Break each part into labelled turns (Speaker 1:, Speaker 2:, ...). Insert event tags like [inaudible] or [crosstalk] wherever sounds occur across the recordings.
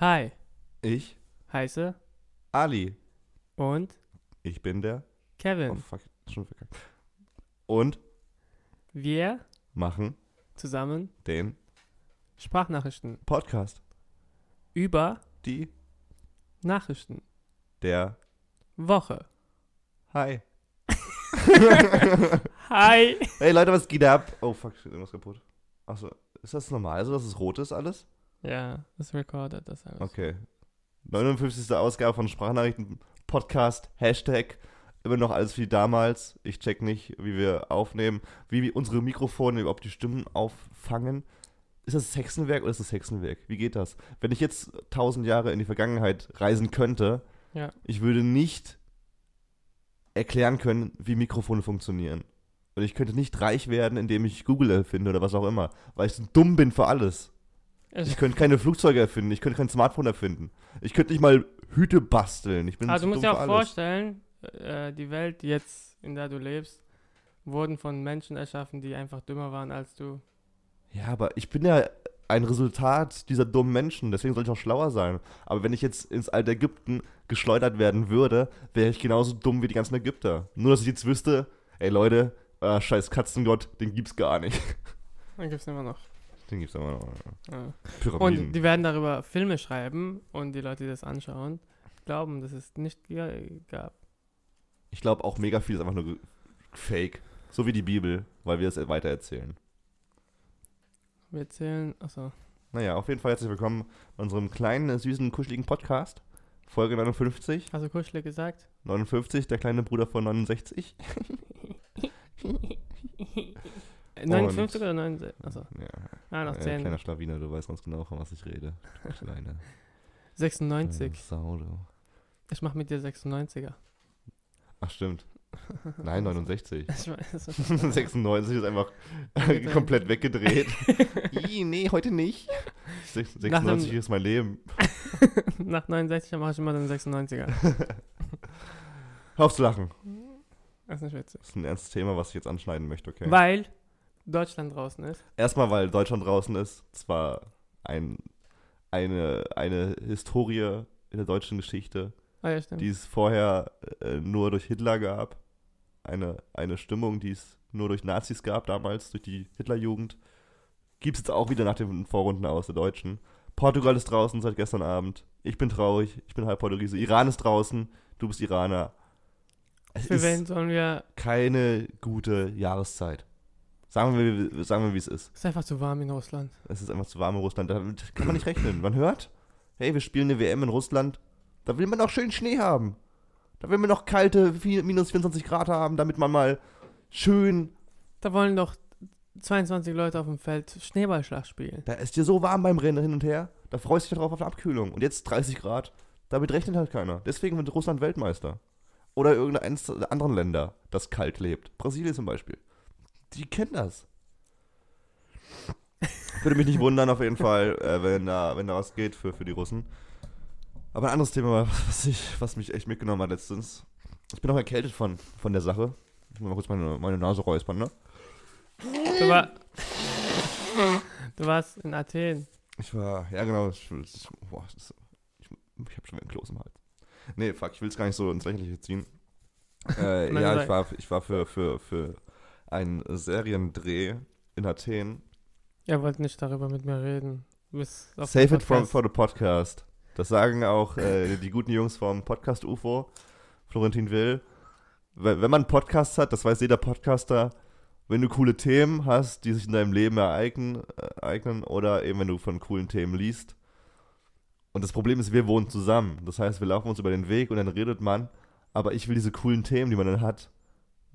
Speaker 1: Hi,
Speaker 2: Ich,
Speaker 1: heiße
Speaker 2: Ali.
Speaker 1: und
Speaker 2: Ich bin der. Oh
Speaker 1: Kevin.
Speaker 2: fuck, schon verkackt. Und
Speaker 1: Wir
Speaker 2: machen
Speaker 1: zusammen
Speaker 2: den
Speaker 1: Sprachnachrichten
Speaker 2: Podcast.
Speaker 1: über
Speaker 2: Die,
Speaker 1: Nachrichten.
Speaker 2: der,
Speaker 1: Woche.
Speaker 2: hi. [laughs]
Speaker 1: Hi.
Speaker 2: Hey Leute, was geht ab? Oh fuck, steht irgendwas kaputt. Achso, ist das normal so, dass es rot ist alles?
Speaker 1: Ja, das recorded das alles.
Speaker 2: Okay. 59. Ausgabe von Sprachnachrichten Podcast, Hashtag. Immer noch alles wie damals. Ich check nicht, wie wir aufnehmen, wie wir unsere Mikrofone überhaupt die Stimmen auffangen. Ist das Hexenwerk oder ist das Hexenwerk? Wie geht das? Wenn ich jetzt tausend Jahre in die Vergangenheit reisen könnte,
Speaker 1: Ja.
Speaker 2: ich würde nicht erklären können, wie Mikrofone funktionieren. Und ich könnte nicht reich werden, indem ich Google erfinde oder was auch immer, weil ich so dumm bin für alles. Ich könnte keine Flugzeuge erfinden, ich könnte kein Smartphone erfinden. Ich könnte nicht mal Hüte basteln. Ich bin zu
Speaker 1: du musst dir auch vorstellen, äh, die Welt jetzt, in der du lebst, wurden von Menschen erschaffen, die einfach dümmer waren als du.
Speaker 2: Ja, aber ich bin ja ein Resultat dieser dummen Menschen, deswegen soll ich auch schlauer sein. Aber wenn ich jetzt ins alte Ägypten geschleudert werden würde, wäre ich genauso dumm wie die ganzen Ägypter. Nur, dass ich jetzt wüsste, ey Leute, äh, scheiß Katzengott, den gibt's gar nicht. [laughs]
Speaker 1: Dann gibt's immer noch.
Speaker 2: Den gibt's aber noch.
Speaker 1: Ja.
Speaker 2: Pyramiden.
Speaker 1: Und die werden darüber Filme schreiben und die Leute, die das anschauen, glauben, dass es nicht gab.
Speaker 2: ich glaube auch mega viel ist einfach nur fake. So wie die Bibel, weil wir es weitererzählen.
Speaker 1: Wir erzählen, achso,
Speaker 2: Naja, auf jeden Fall herzlich willkommen bei unserem kleinen, süßen, kuscheligen Podcast. Folge 59.
Speaker 1: hast du kuschelig gesagt?
Speaker 2: 59, der kleine Bruder von 69. [laughs]
Speaker 1: 59 oder 69? Achso,
Speaker 2: Ja,
Speaker 1: ah, noch
Speaker 2: äh,
Speaker 1: 10.
Speaker 2: kleiner Schlawiner, du weißt ganz genau, von was ich rede. Kleine.
Speaker 1: 96.
Speaker 2: Äh, Sau, du.
Speaker 1: Ich mach mit dir 96er.
Speaker 2: Ach, stimmt. Nein, 69. [laughs]
Speaker 1: Ich weiß.
Speaker 2: 96 [laughs] ist einfach [laughs] komplett weggedreht. Ih, nee, heute nicht. Sech-
Speaker 1: Nach
Speaker 2: 96
Speaker 1: einem-
Speaker 2: ist mein Leben.
Speaker 1: Nach 69er mache ich immer den 96er.
Speaker 2: Hör auf zu lachen.
Speaker 1: Das ist nicht witzig.
Speaker 2: Das ist ein ernstes Thema, was ich jetzt anschneiden möchte, okay?
Speaker 1: Weil Deutschland draußen ist.
Speaker 2: Erstmal, weil Deutschland draußen ist. Zwar ein, eine, eine Historie in der deutschen Geschichte,
Speaker 1: Ah ja, stimmt.
Speaker 2: die es vorher äh, nur durch Hitler gab. Eine, eine Stimmung, die es nur durch Nazis gab damals, durch die Hitlerjugend. Gibt es jetzt auch wieder nach den Vorrunden aus der Deutschen. Portugal ist draußen seit gestern Abend. Ich bin traurig, ich bin halb Portugiese. Iran ist draußen, du bist Iraner. Es
Speaker 1: Für
Speaker 2: ist
Speaker 1: wen sollen wir.
Speaker 2: keine gute Jahreszeit. Sagen wir, sagen wir, wie es ist.
Speaker 1: Es ist einfach zu warm in Russland.
Speaker 2: Es ist einfach zu warm in Russland. Damit kann man nicht rechnen. Man hört, hey, wir spielen eine WM in Russland. Da will man auch schön Schnee haben. Da will man noch kalte minus 24 Grad haben, damit man mal schön.
Speaker 1: Da wollen doch 22 Leute auf dem Feld Schneeballschlag spielen.
Speaker 2: Da ist dir so warm beim Rennen hin und her. Da freust du dich drauf auf eine Abkühlung. Und jetzt 30 Grad. Damit rechnet halt keiner. Deswegen wird Russland Weltmeister. Oder irgendeines der anderen Länder, das kalt lebt. Brasilien zum Beispiel. Die kennen das. Würde mich nicht wundern, auf jeden Fall, äh, wenn, da, wenn da was geht für, für die Russen. Aber ein anderes Thema, was, ich, was mich echt mitgenommen hat letztens. Ich bin auch erkältet von, von der Sache. Ich muss mal kurz meine, meine Nase räuspern, ne?
Speaker 1: Du, war, du warst in Athen.
Speaker 2: Ich war, ja genau, ich, ich, ich, ich habe schon wieder einen Kloß im Hals. Nee, fuck, ich will es gar nicht so ins Lächerliche ziehen. Äh, ja, ich war, ich war für, für, für einen Seriendreh in Athen.
Speaker 1: Er wollte nicht darüber mit mir reden.
Speaker 2: Save it from, for the podcast. Das sagen auch äh, die guten Jungs vom Podcast UFO, Florentin Will. Wenn man Podcasts hat, das weiß jeder Podcaster, wenn du coole Themen hast, die sich in deinem Leben ereignen, äh, ereignen oder eben wenn du von coolen Themen liest. Und das Problem ist, wir wohnen zusammen. Das heißt, wir laufen uns über den Weg und dann redet man, aber ich will diese coolen Themen, die man dann hat.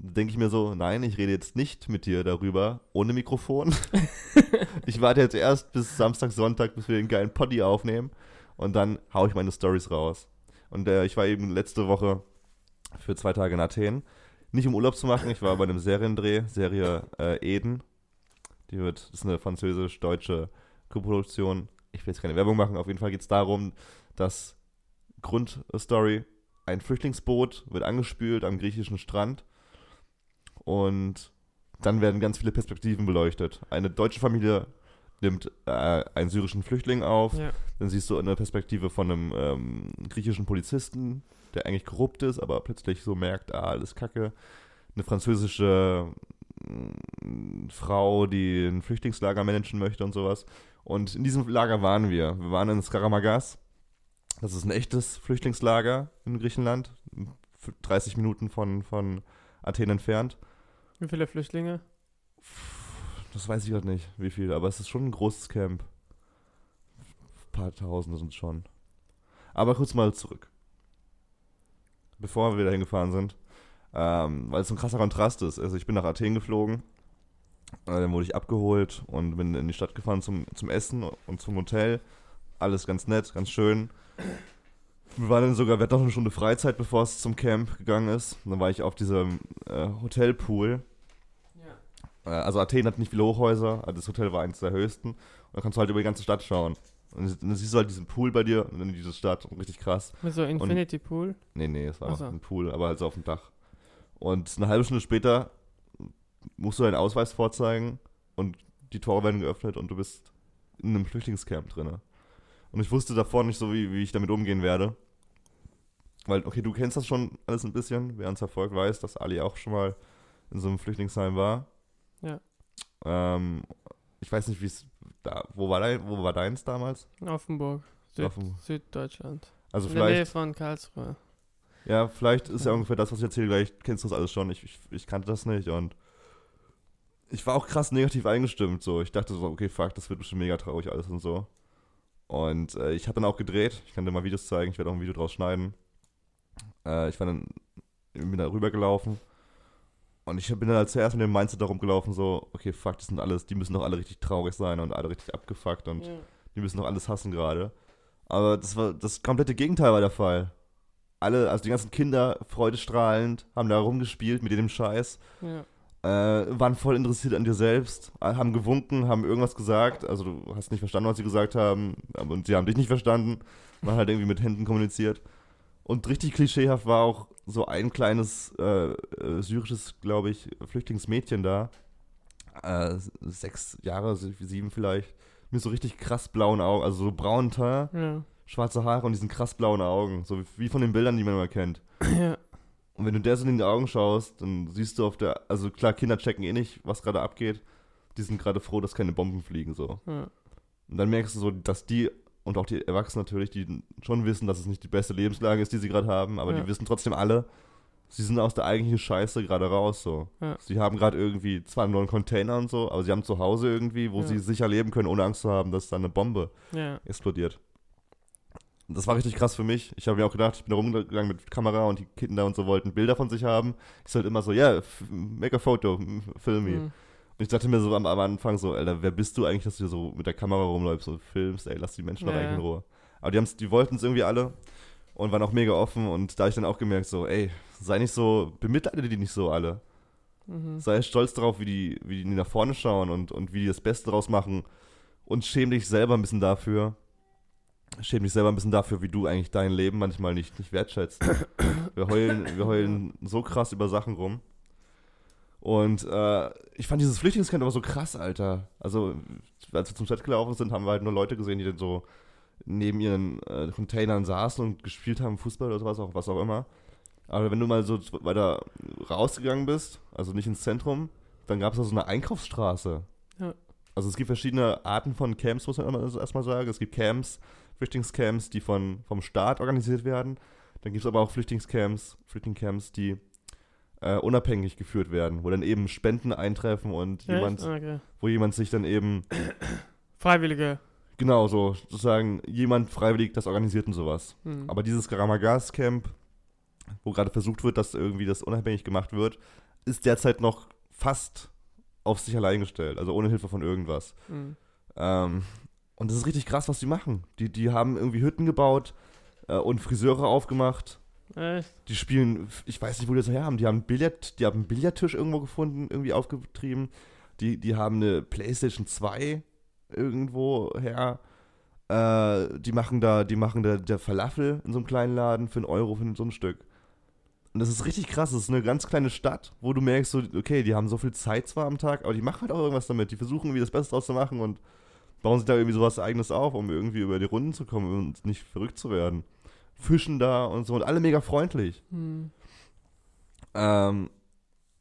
Speaker 2: Denke ich mir so, nein, ich rede jetzt nicht mit dir darüber, ohne Mikrofon. [laughs] ich warte jetzt erst bis Samstag, Sonntag, bis wir den geilen Poddy aufnehmen und dann hau ich meine Stories raus. Und äh, ich war eben letzte Woche für zwei Tage in Athen. Nicht um Urlaub zu machen, ich war bei einem Seriendreh, Serie äh, Eden. Die wird, das ist eine französisch-deutsche Koproduktion. Ich will jetzt keine Werbung machen, auf jeden Fall geht es darum, dass Grundstory, ein Flüchtlingsboot wird angespült am griechischen Strand und dann werden ganz viele Perspektiven beleuchtet. Eine deutsche Familie nimmt äh, einen syrischen Flüchtling auf.
Speaker 1: Ja.
Speaker 2: Dann siehst du eine Perspektive von einem ähm, griechischen Polizisten, der eigentlich korrupt ist, aber plötzlich so merkt, ah, alles kacke. Eine französische mm, Frau, die ein Flüchtlingslager managen möchte und sowas. Und in diesem Lager waren wir. Wir waren in Skaramagas. Das ist ein echtes Flüchtlingslager in Griechenland. 30 Minuten von, von Athen entfernt.
Speaker 1: Wie viele Flüchtlinge?
Speaker 2: Das weiß ich gerade nicht, wie viel, aber es ist schon ein großes Camp. Ein paar Tausende sind es schon. Aber kurz mal zurück. Bevor wir dahin gefahren sind, ähm, weil es so ein krasser Kontrast ist. Also ich bin nach Athen geflogen, äh, dann wurde ich abgeholt und bin in die Stadt gefahren zum, zum Essen und zum Hotel. Alles ganz nett, ganz schön. Wir waren dann sogar, wir hatten noch eine Stunde Freizeit, bevor es zum Camp gegangen ist. Dann war ich auf diesem äh, Hotelpool Also Athen hat nicht viele Hochhäuser, das Hotel war eines der höchsten. Und dann kannst du halt über die ganze Stadt schauen. Und dann siehst du halt diesen Pool bei dir und dann diese Stadt. Richtig krass.
Speaker 1: Mit so Infinity Pool?
Speaker 2: Nee, nee, es war
Speaker 1: so.
Speaker 2: ein Pool, aber halt so auf dem Dach. Und eine halbe Stunde später musst du deinen Ausweis vorzeigen und die Tore werden geöffnet und du bist in einem Flüchtlingscamp drin. Und ich wusste davor nicht so, wie, wie ich damit umgehen werde. Weil, okay, du kennst das schon alles ein bisschen. Wer uns verfolgt, weiß, dass Ali auch schon mal in so einem Flüchtlingsheim war.
Speaker 1: Ja.
Speaker 2: Ähm, ich weiß nicht, wie es da, wo war dein, wo war deins damals?
Speaker 1: In Offenburg, Süd,
Speaker 2: Offenburg.
Speaker 1: Süddeutschland.
Speaker 2: Also
Speaker 1: In der Nähe
Speaker 2: vielleicht,
Speaker 1: von Karlsruhe.
Speaker 2: ja, vielleicht ist ja
Speaker 1: Ja.
Speaker 2: ungefähr das, was ich erzähle, vielleicht kennst du das alles schon. Ich, ich, ich kannte das nicht und ich war auch krass negativ eingestimmt. So, ich dachte so, okay, fuck, das wird bestimmt mega traurig alles und so. Und äh, ich habe dann auch gedreht. Ich kann dir mal Videos zeigen. Ich werde auch ein Video draus schneiden. Äh, ich war dann bin da rübergelaufen. Und ich bin dann halt zuerst mit dem Mindset darum gelaufen, so, okay, fuck, das sind alles, die müssen doch alle richtig traurig sein und alle richtig abgefuckt und
Speaker 1: Ja.
Speaker 2: die müssen doch alles hassen gerade. Aber das war das komplette Gegenteil war der Fall. Alle, also die ganzen Kinder, freudestrahlend, haben da rumgespielt mit dem Scheiß,
Speaker 1: Ja.
Speaker 2: äh, waren voll interessiert an dir selbst, äh, haben gewunken, haben irgendwas gesagt. Also du hast nicht verstanden, was sie gesagt haben, und sie haben dich nicht verstanden. Man hat halt irgendwie mit Händen kommuniziert. Und richtig klischeehaft war auch so ein kleines äh, äh, syrisches, glaube ich, Flüchtlingsmädchen da. Äh, sechs Jahre, sieben vielleicht. Mit so richtig krass blauen Augen, also so braunen Teint,
Speaker 1: Ja.
Speaker 2: schwarze Haare und diesen krass blauen Augen. So wie- wie von den Bildern, die man immer kennt. [clears throat]
Speaker 1: ja.
Speaker 2: Und wenn du der so in die Augen schaust, dann siehst du auf der, also klar, Kinder checken eh nicht, was gerade abgeht. Die sind gerade froh, dass keine Bomben fliegen, so.
Speaker 1: ja.
Speaker 2: Und dann merkst du so, dass die und auch die Erwachsenen natürlich, die schon wissen, dass es nicht die beste Lebenslage ist, die sie gerade haben, aber
Speaker 1: Ja.
Speaker 2: die wissen trotzdem alle, sie sind aus der eigentlichen Scheiße gerade raus, so.
Speaker 1: Ja.
Speaker 2: Sie haben gerade irgendwie zwar einen neuen Container und so, aber sie haben zu Hause irgendwie, wo
Speaker 1: Ja.
Speaker 2: sie sicher leben können, ohne Angst zu haben, dass da eine Bombe explodiert. Das war richtig krass für mich. Ich habe mir auch gedacht, ich bin da rumgegangen mit Kamera und die Kinder und so wollten Bilder von sich haben. Ich sollte immer so, ja, yeah, make a photo, film me.
Speaker 1: Mhm.
Speaker 2: Und ich dachte mir so am, am Anfang so, Alter, wer bist du eigentlich, dass du hier so mit der Kamera rumläufst und filmst? Ey, lass die Menschen doch
Speaker 1: Ja,
Speaker 2: eigentlich in. Ruhe. Aber die, die wollten es irgendwie alle und waren auch mega offen. Und da hab ich dann auch gemerkt, so, ey, sei nicht so, bemitleide die nicht so alle.
Speaker 1: Mhm.
Speaker 2: Sei stolz darauf, wie die, wie die nach vorne schauen und, und wie die das Beste draus machen. Und schäm dich selber ein bisschen dafür. Schäm dich selber ein bisschen dafür, wie du eigentlich dein Leben manchmal nicht, nicht wertschätzt. Wir heulen, wir heulen so krass über Sachen rum. Und äh, ich fand dieses Flüchtlingscamp aber so krass, Alter. Also, als wir zum Set gelaufen sind, haben wir halt nur Leute gesehen, die dann so neben ihren äh, Containern saßen und gespielt haben, Fußball oder sowas, auch, was auch immer. Aber wenn du mal so weiter rausgegangen bist, also nicht ins Zentrum, dann gab es da so eine Einkaufsstraße.
Speaker 1: Ja.
Speaker 2: Also es gibt verschiedene Arten von Camps, muss man erstmal sagen. Es gibt Camps, Flüchtlingscamps, die von, vom Staat organisiert werden. Dann gibt es aber auch Flüchtlingscamps, Flüchtlingscamps, die äh, unabhängig geführt werden, wo dann eben Spenden eintreffen und jemand,
Speaker 1: Echt? Okay.
Speaker 2: wo jemand sich dann eben,
Speaker 1: Freiwillige.
Speaker 2: genau so, sozusagen, jemand freiwillig das organisiert und sowas.
Speaker 1: Mhm.
Speaker 2: Aber dieses Garamagas Camp, wo gerade versucht wird, dass irgendwie das unabhängig gemacht wird, ist derzeit noch fast auf sich allein gestellt, also ohne Hilfe von irgendwas.
Speaker 1: Mhm.
Speaker 2: Ähm, und das ist richtig krass, was die machen. Die, die haben irgendwie Hütten gebaut äh, und Friseure aufgemacht.
Speaker 1: Echt?
Speaker 2: Die spielen, ich weiß nicht, wo die das her haben. Die haben Billard, die haben einen Billardtisch irgendwo gefunden, irgendwie aufgetrieben. Die, die haben eine Playstation 2 irgendwo her. Äh, die machen da, die machen da der Falafel in so einem kleinen Laden für einen Euro für so ein Stück. Und das ist richtig krass. Das ist eine ganz kleine Stadt, wo du merkst, so, okay, die haben so viel Zeit zwar am Tag, aber die machen halt auch irgendwas damit. Die versuchen irgendwie das Beste draus zu machen und bauen sich da irgendwie sowas eigenes auf, um irgendwie über die Runden zu kommen und nicht verrückt zu werden. Fischen da und so und alle mega freundlich.
Speaker 1: Hm.
Speaker 2: Ähm,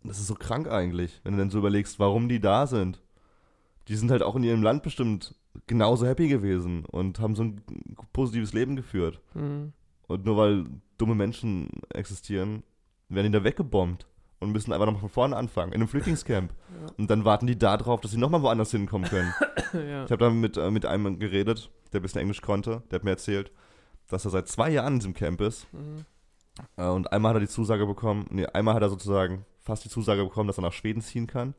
Speaker 2: das ist so krank eigentlich, wenn du dann so überlegst, warum die da sind. Die sind halt auch in ihrem Land bestimmt genauso happy gewesen und haben so ein positives Leben geführt.
Speaker 1: Hm.
Speaker 2: Und nur weil dumme Menschen existieren, werden die da weggebombt und müssen einfach nochmal von vorne anfangen, in einem Flüchtlingscamp. [laughs]
Speaker 1: Ja.
Speaker 2: Und dann warten die da drauf, dass sie nochmal woanders hinkommen können. [coughs]
Speaker 1: ja.
Speaker 2: Ich habe da mit, äh, mit einem geredet, der ein bisschen Englisch konnte, der hat mir erzählt, dass er seit zwei Jahren in diesem Camp ist.
Speaker 1: Mhm.
Speaker 2: Äh, und einmal hat er die Zusage bekommen, nee, einmal hat er sozusagen fast die Zusage bekommen, dass er nach Schweden ziehen kann.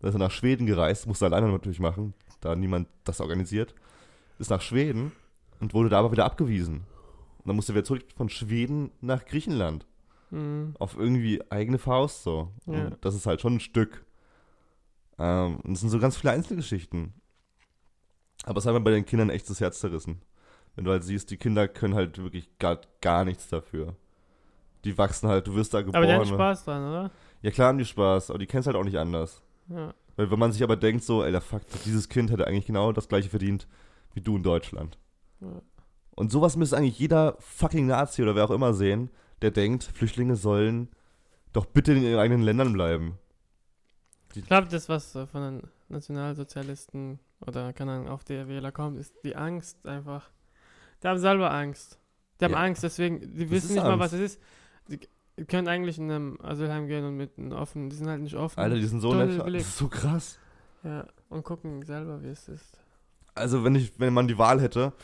Speaker 2: Dann ist er nach Schweden gereist, musste er alleine natürlich machen, da niemand das organisiert. Ist nach Schweden und wurde da aber wieder abgewiesen. Und dann musste er wieder zurück von Schweden nach Griechenland.
Speaker 1: Mhm.
Speaker 2: Auf irgendwie eigene Faust so.
Speaker 1: Ja.
Speaker 2: Das ist halt schon ein Stück. Ähm, und es sind so ganz viele Einzelgeschichten. Aber es hat mir bei den Kindern echt das Herz zerrissen. Wenn du halt siehst, die Kinder können halt wirklich gar, gar nichts dafür. Die wachsen halt, du wirst da geboren.
Speaker 1: Aber die haben Spaß dran, oder?
Speaker 2: Ja, klar haben die Spaß, aber die kennen es halt auch nicht anders.
Speaker 1: Ja.
Speaker 2: Weil wenn man sich aber denkt, so, ey, der Fakt, dieses Kind hätte eigentlich genau das gleiche verdient wie du in Deutschland.
Speaker 1: Ja.
Speaker 2: Und sowas müsste eigentlich jeder fucking Nazi oder wer auch immer sehen, der denkt, Flüchtlinge sollen doch bitte in ihren eigenen Ländern bleiben.
Speaker 1: Ich glaube, das, was von den Nationalsozialisten oder keine Ahnung, auf der Wähler kommt, ist die Angst einfach. Die haben selber Angst. Die haben
Speaker 2: Ja.
Speaker 1: Angst, deswegen, die wissen nicht mal,
Speaker 2: Angst.
Speaker 1: was es ist. Die können eigentlich in einem Asylheim gehen und mit einem offen, die sind halt nicht offen.
Speaker 2: Alter, die sind so nett. Das ist so krass.
Speaker 1: Ja, und gucken selber, wie es ist.
Speaker 2: Also, wenn ich, wenn man die Wahl hätte,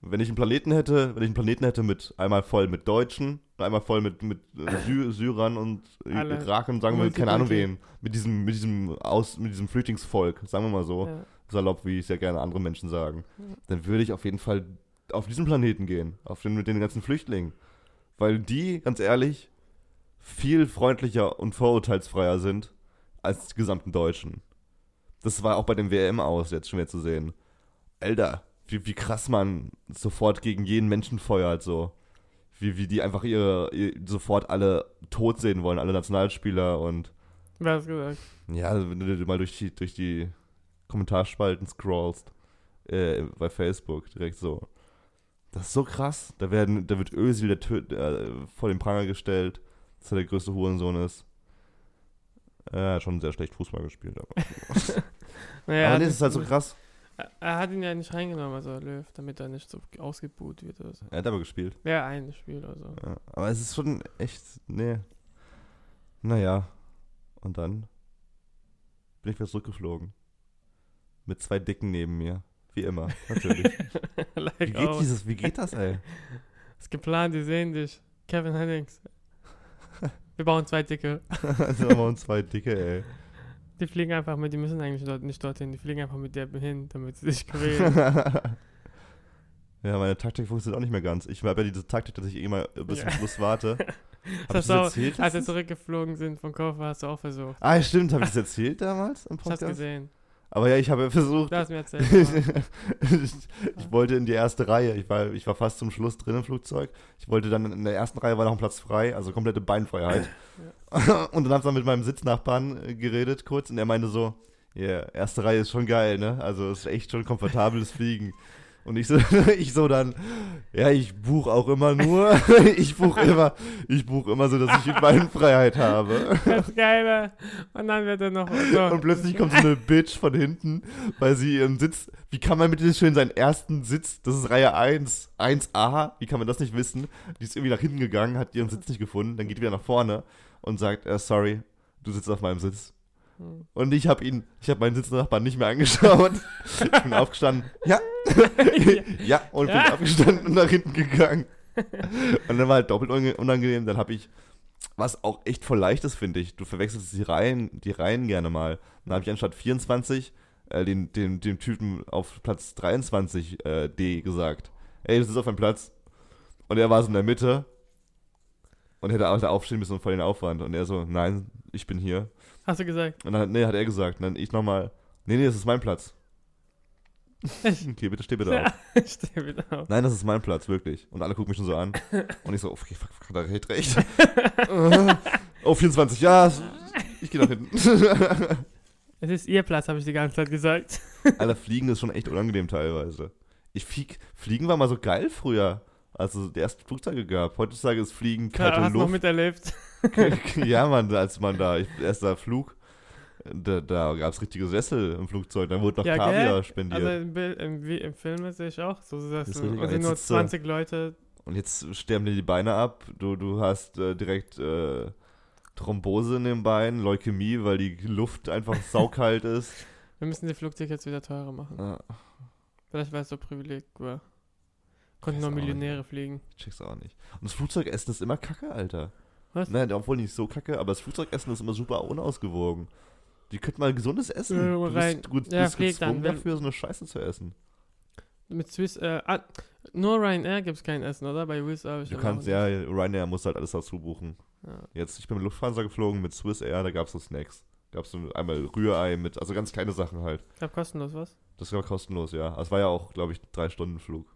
Speaker 2: wenn ich einen Planeten hätte, wenn ich einen Planeten hätte mit einmal voll mit Deutschen, und einmal voll mit, mit Sy Syrern und
Speaker 1: Alle.
Speaker 2: Irakern, sagen wir, keine Ahnung wen, mit diesem, mit diesem Aus, mit diesem Flüchtlingsvolk, sagen wir mal so,
Speaker 1: Ja.
Speaker 2: salopp, wie es ja gerne andere Menschen sagen,
Speaker 1: Ja.
Speaker 2: dann würde ich auf jeden Fall auf diesen Planeten gehen, auf den mit den ganzen Flüchtlingen. Weil die, ganz ehrlich, viel freundlicher und vorurteilsfreier sind als die gesamten Deutschen. Das war auch bei dem WM aus jetzt schon wieder zu sehen. Alter, wie, wie krass man sofort gegen jeden Menschen feuert, so. Wie, wie die einfach ihre, ihr, sofort alle tot sehen wollen, alle Nationalspieler und
Speaker 1: Wer hat's gesagt?
Speaker 2: ja, wenn du mal durch die, durch die Kommentarspalten scrollst, äh, bei Facebook, direkt so. Das ist so krass. Da, werden, da wird Özil der Tö äh, vor den Pranger gestellt, dass er der größte Hurensohn ist. Er hat schon sehr schlecht Fußball gespielt, aber. [laughs]
Speaker 1: Naja,
Speaker 2: aber nee,
Speaker 1: das
Speaker 2: ist halt so krass.
Speaker 1: Er, hat ihn ja nicht reingenommen, also Löw, damit er nicht so ausgebuht wird oder so.
Speaker 2: Er hat aber gespielt.
Speaker 1: Wer ein Spiel oder so.
Speaker 2: Ja, aber es ist schon echt, nee. Naja. Und dann bin ich wieder zurückgeflogen. Mit zwei Dicken neben mir. Wie immer, natürlich. [laughs] Wie
Speaker 1: like
Speaker 2: geht,
Speaker 1: auch.
Speaker 2: dieses, wie geht das, ey?
Speaker 1: Ist geplant, die sehen dich. Kevin Hennings. [laughs] Wir bauen zwei Dicke.
Speaker 2: Also [laughs] wir uns zwei Dicke, ey.
Speaker 1: Die fliegen einfach mit, die müssen eigentlich dort, nicht dorthin, die fliegen einfach mit dir hin, damit sie sich quälen.
Speaker 2: ja, meine Taktik funktioniert auch nicht mehr ganz. Ich habe ja diese Taktik, dass ich immer bis zum. Schluss warte.
Speaker 1: Das hast du
Speaker 2: erzählt?
Speaker 1: als wir zurückgeflogen sind von Koffer, hast du auch versucht.
Speaker 2: Ah, stimmt, habe ich das erzählt damals im
Speaker 1: Ich hab's
Speaker 2: Podcast?
Speaker 1: gesehen.
Speaker 2: Aber ja, ich habe ja versucht,
Speaker 1: Du hast mir erzählt. [laughs]
Speaker 2: ich, ich wollte in die erste Reihe. Ich war, ich war fast zum Schluss drin im Flugzeug. Ich wollte dann in der ersten Reihe war noch ein Platz frei, also komplette Beinfreiheit. [laughs] Und dann habe ich dann mit meinem Sitznachbarn äh, geredet kurz und er meinte so, ja, erste Reihe ist schon geil, ne? Also ist echt schon komfortables Fliegen. Und ich so, [laughs] ich so dann, ja, ich buche auch immer nur, [laughs] ich buche immer, ich buche immer so, dass ich Beinfreiheit habe.
Speaker 1: Das Geile. Und dann wird er noch so.
Speaker 2: Und plötzlich kommt so eine Bitch von hinten, weil sie ihren Sitz. Wie kann man bitte schön seinen ersten Sitz, das ist Reihe 1, 1a, wie kann man das nicht wissen? Die ist irgendwie nach hinten gegangen, hat ihren Sitz nicht gefunden, dann geht wieder nach vorne und sagt, äh, sorry, du sitzt auf meinem Sitz. Und ich habe ihn, ich habe meinen Sitznachbarn nicht mehr angeschaut. [laughs] Ich bin aufgestanden, ja, [laughs] ja, und bin
Speaker 1: Ja.
Speaker 2: aufgestanden und nach hinten gegangen. Und dann war halt doppelt unangenehm. Dann habe ich, was auch echt voll leicht ist, finde ich. Du verwechselst die Reihen, die Reihen gerne mal. Dann habe ich anstatt 24 äh, den, den, dem Typen auf Platz 23 äh, D gesagt. Ey, das ist auf meinem Platz. Und er war so in der Mitte und hätte auch aufstehen müssen und voll den Aufwand. Und er so, nein, ich bin hier.
Speaker 1: Hast du gesagt?
Speaker 2: Und dann, nee, hat er gesagt. Und dann ich nochmal, nee, nee, das ist mein Platz. [laughs] Okay, bitte steh bitte auf. [laughs]
Speaker 1: Ich stehe wieder auf.
Speaker 2: Nein, das ist mein Platz, wirklich. Und alle gucken mich schon so an. Und ich so, okay, fuck, fuck, da recht, recht. [laughs] Oh, 24, ja, ich gehe nach hinten.
Speaker 1: Es ist ihr Platz, habe ich die ganze Zeit gesagt.
Speaker 2: Alter, Fliegen ist schon echt unangenehm teilweise. Ich flieg, Fliegen war mal so geil früher, als es die ersten Flugzeuge gab. Heutzutage ist Fliegen kalte
Speaker 1: Ja, hast du noch
Speaker 2: Luft.
Speaker 1: miterlebt. [laughs]
Speaker 2: ja, Mann, [laughs] als man da, ich, erster Flug, da, da gab es richtige Sessel im Flugzeug, da wurde noch
Speaker 1: Ja,
Speaker 2: Kaviar
Speaker 1: gell?
Speaker 2: spendiert.
Speaker 1: Also im, Bild, im, wie- im Film sehe ich auch so,
Speaker 2: richtig,
Speaker 1: und sind
Speaker 2: jetzt
Speaker 1: nur
Speaker 2: sitzt du-
Speaker 1: 20 Leute.
Speaker 2: Und jetzt sterben dir die Beine ab. Du, du hast äh, direkt äh, Thrombose in den Beinen, Leukämie, weil die Luft einfach [laughs] saukalt ist.
Speaker 1: Wir müssen die Flugtickets wieder teurer machen.
Speaker 2: Ja,
Speaker 1: Vielleicht weil es so Privileg war. Konnten nur
Speaker 2: nicht.
Speaker 1: Millionäre fliegen.
Speaker 2: ich check's auch nicht. Und das Flugzeugessen ist immer kacke, Alter.
Speaker 1: Was?
Speaker 2: Nein, obwohl nicht so kacke, aber das Flugzeugessen ist immer super unausgewogen. Die könnten mal gesundes essen.
Speaker 1: Ja,
Speaker 2: du bist, gut,
Speaker 1: ja,
Speaker 2: bist
Speaker 1: dann,
Speaker 2: gezwungen
Speaker 1: wenn-
Speaker 2: dafür, so eine Scheiße zu essen.
Speaker 1: Mit Swiss, äh, ah, nur Ryanair gibt es kein Essen, oder? Bei Swiss habe ich
Speaker 2: Du kannst, ja, Ryanair muss halt alles dazu buchen.
Speaker 1: Ja.
Speaker 2: Jetzt, ich bin mit Lufthansa geflogen, mit Swiss Air, da gab's so Snacks. Gab's so einmal Rührei mit, also ganz kleine Sachen halt.
Speaker 1: Ich hab kostenlos was?
Speaker 2: Das war kostenlos, ja. Es war ja auch, glaube ich, drei Stunden Flug.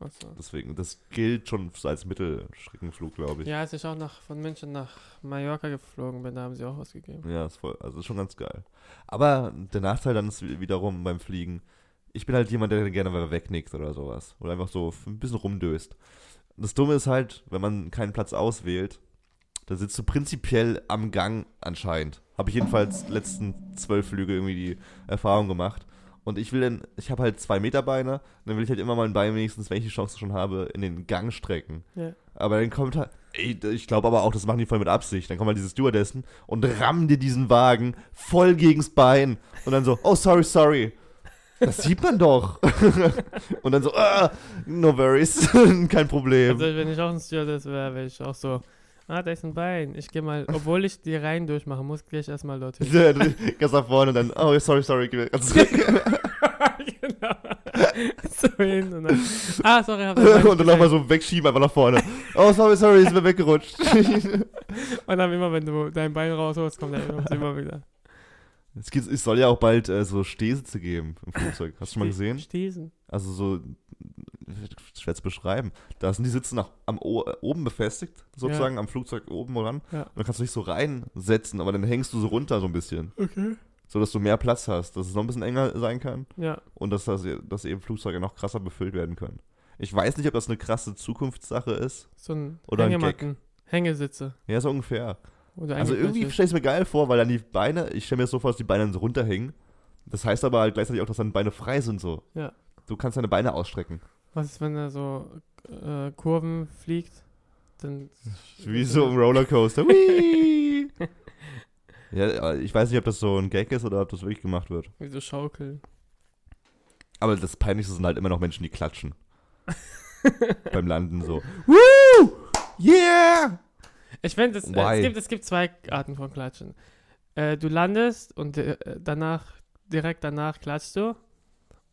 Speaker 1: Achso.
Speaker 2: Deswegen, das gilt schon als Mittelstreckenflug, glaube ich. Ja,
Speaker 1: Ja, als ich auch nach, von München nach Mallorca geflogen bin, da haben sie auch was gegeben.
Speaker 2: ist voll, also ist schon ganz geil. Aber der Nachteil dann ist wi- wiederum beim Fliegen, ich bin halt jemand, der gerne mal wegnickt oder sowas. Oder einfach so ein bisschen rumdöst. Das Dumme ist halt, wenn man keinen Platz auswählt, da sitzt du prinzipiell am Gang anscheinend. Habe ich jedenfalls letzten zwölf Flüge irgendwie die Erfahrung gemacht. Und ich will dann, ich habe halt zwei Meter Beine, dann will ich halt immer mal ein Bein wenigstens, wenn ich die Chance schon habe, in den Gang strecken.
Speaker 1: Ja.
Speaker 2: Aber dann kommt halt, ey, ich glaube aber auch, das machen die voll mit Absicht. Dann kommen halt diese Stewardessen und rammen dir diesen Wagen voll gegens Bein. Und dann so, oh, sorry, sorry. Das sieht man doch. [laughs] und dann so, ah, no worries, [laughs] kein Problem.
Speaker 1: Also, wenn ich auch ein Stewardess wäre, wäre ich auch so, ah, da ist ein Bein. Ich gehe mal, obwohl ich die Reihen durchmachen muss, gehe ich erstmal dorthin.
Speaker 2: Ganz nach vorne und dann, oh, sorry, sorry, [laughs]
Speaker 1: genau. so hin und dann, ah, sorry, hab
Speaker 2: und dann nochmal so wegschieben, einfach nach vorne. Oh, sorry, sorry, ist mir weggerutscht. [laughs]
Speaker 1: Und dann immer, wenn du dein Bein rausholst, kommt er immer wieder.
Speaker 2: Es, gibt, es soll ja auch bald äh, so Stehsitze geben im Flugzeug. Hast du schon mal gesehen?
Speaker 1: Stiesen.
Speaker 2: Also so, schwer zu beschreiben. Da sind die Sitze nach, am o, äh, oben befestigt, sozusagen am Flugzeug oben ran.
Speaker 1: Ja.
Speaker 2: Und dann kannst du dich so reinsetzen, aber dann hängst du so runter so ein bisschen.
Speaker 1: Okay.
Speaker 2: So dass du mehr Platz hast, dass es noch ein bisschen enger sein kann
Speaker 1: Ja.
Speaker 2: und dass, das, dass eben Flugzeuge noch krasser befüllt werden können. Ich weiß nicht, ob das eine krasse Zukunftssache ist.
Speaker 1: So ein
Speaker 2: Oder ein
Speaker 1: Hängematten. Hängesitze.
Speaker 2: Ja, so ungefähr. Also irgendwie stelle ich es mir geil vor, weil dann die Beine, ich stelle mir das so vor, dass die Beine dann so runterhängen. Das heißt aber halt gleichzeitig auch, dass deine Beine frei sind so.
Speaker 1: Ja.
Speaker 2: Du kannst deine Beine ausstrecken.
Speaker 1: Was ist, wenn er so äh, Kurven fliegt? Dann.
Speaker 2: Wie so im Rollercoaster. [laughs] Ja, aber ich weiß nicht, ob das so ein Gag ist oder ob das wirklich gemacht wird.
Speaker 1: Wie so schaukeln.
Speaker 2: Aber das Peinlichste sind halt immer noch Menschen, die klatschen. [laughs] Beim Landen so. Woo! Yeah!
Speaker 1: Ich finde, es, äh, es, gibt, es gibt zwei Arten von Klatschen. Äh, du landest und äh, danach, direkt danach klatschst du.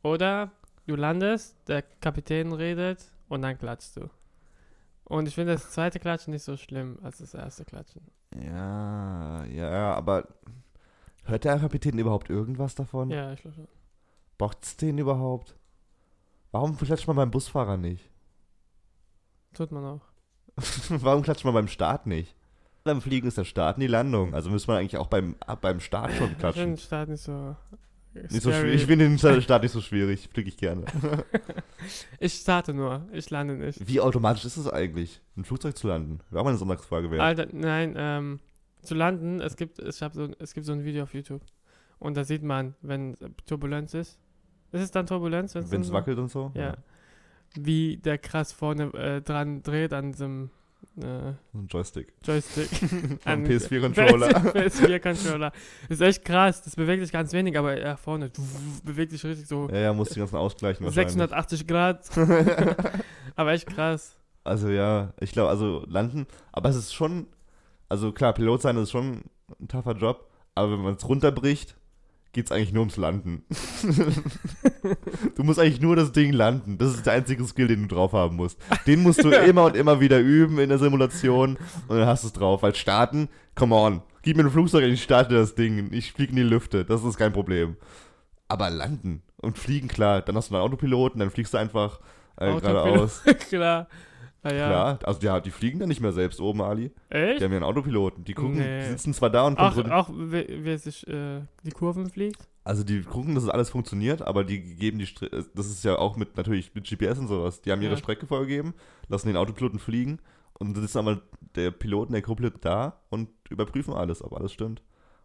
Speaker 1: Oder du landest, der Kapitän redet und dann klatschst du. Und ich finde das zweite Klatschen nicht so schlimm als das erste Klatschen.
Speaker 2: Ja, ja, aber hört der Kapitän überhaupt irgendwas davon?
Speaker 1: Ja, ich glaube schon.
Speaker 2: Braucht's den überhaupt? Warum klatscht man beim Busfahrer nicht?
Speaker 1: Tut man auch. [laughs]
Speaker 2: Warum klatscht man beim Start nicht? Beim Fliegen ist der Start und die Landung. Also müsste man eigentlich auch beim, ab beim Start schon
Speaker 1: Ich finde
Speaker 2: klatschen.
Speaker 1: den Start nicht so.
Speaker 2: Nicht so schwierig. Ich finde den Start nicht so schwierig. Fliege ich gerne. [laughs]
Speaker 1: Ich starte nur, ich lande nicht.
Speaker 2: Wie automatisch ist es eigentlich, ein Flugzeug zu landen? Wäre auch mal eine Sonntagsfrage wert.
Speaker 1: Alter, nein, ähm, zu landen, es gibt, ich hab so, es gibt so ein Video auf YouTube. Und da sieht man, wenn Turbulenz ist. Ist es dann Turbulenz?
Speaker 2: Wenn es wackelt und so?
Speaker 1: Ja. Wie der krass vorne äh, dran dreht an diesem äh,
Speaker 2: Joystick.
Speaker 1: Joystick. [laughs] [laughs] An-
Speaker 2: PS4-Controller. [laughs]
Speaker 1: PS4-Controller. Ist echt krass. Das bewegt sich ganz wenig, aber er vorne bewegt sich richtig so
Speaker 2: ja, ja, muss die ganzen ausgleichen wahrscheinlich.
Speaker 1: 680 Grad. aber echt krass.
Speaker 2: Also ja, ich glaube, also landen, aber es ist schon, also klar, Pilot sein ist schon ein tougher Job, aber wenn man es runterbricht, geht es eigentlich nur ums Landen. du musst eigentlich nur das Ding landen. Das ist der einzige Skill, den du drauf haben musst. Den musst du immer und immer wieder üben in der Simulation und dann hast du es drauf. Weil starten, come on, gib mir ein Flugzeug und ich starte das Ding. Ich fliege in die Lüfte, das ist kein Problem. Aber landen und fliegen, klar, dann hast du einen Autopiloten, dann fliegst du einfach äh, geradeaus. [laughs]
Speaker 1: Klar. Ah, ja.
Speaker 2: Klar, also ja, die fliegen dann nicht mehr selbst oben, Ali. Die
Speaker 1: Echt?
Speaker 2: haben ja einen Autopiloten. Die gucken,
Speaker 1: Nee.
Speaker 2: die sitzen zwar da und
Speaker 1: Auch,
Speaker 2: kontrollieren.
Speaker 1: auch wer, sich äh, die Kurven fliegt?
Speaker 2: Also die gucken, dass es alles funktioniert, aber die geben die Stre das ist ja auch mit natürlich mit GPS und sowas. Die haben ihre
Speaker 1: Ja.
Speaker 2: Strecke vorgegeben, lassen den Autopiloten fliegen und dann sitzt aber der Piloten, der Co-Pilot da und überprüfen alles, ob alles stimmt.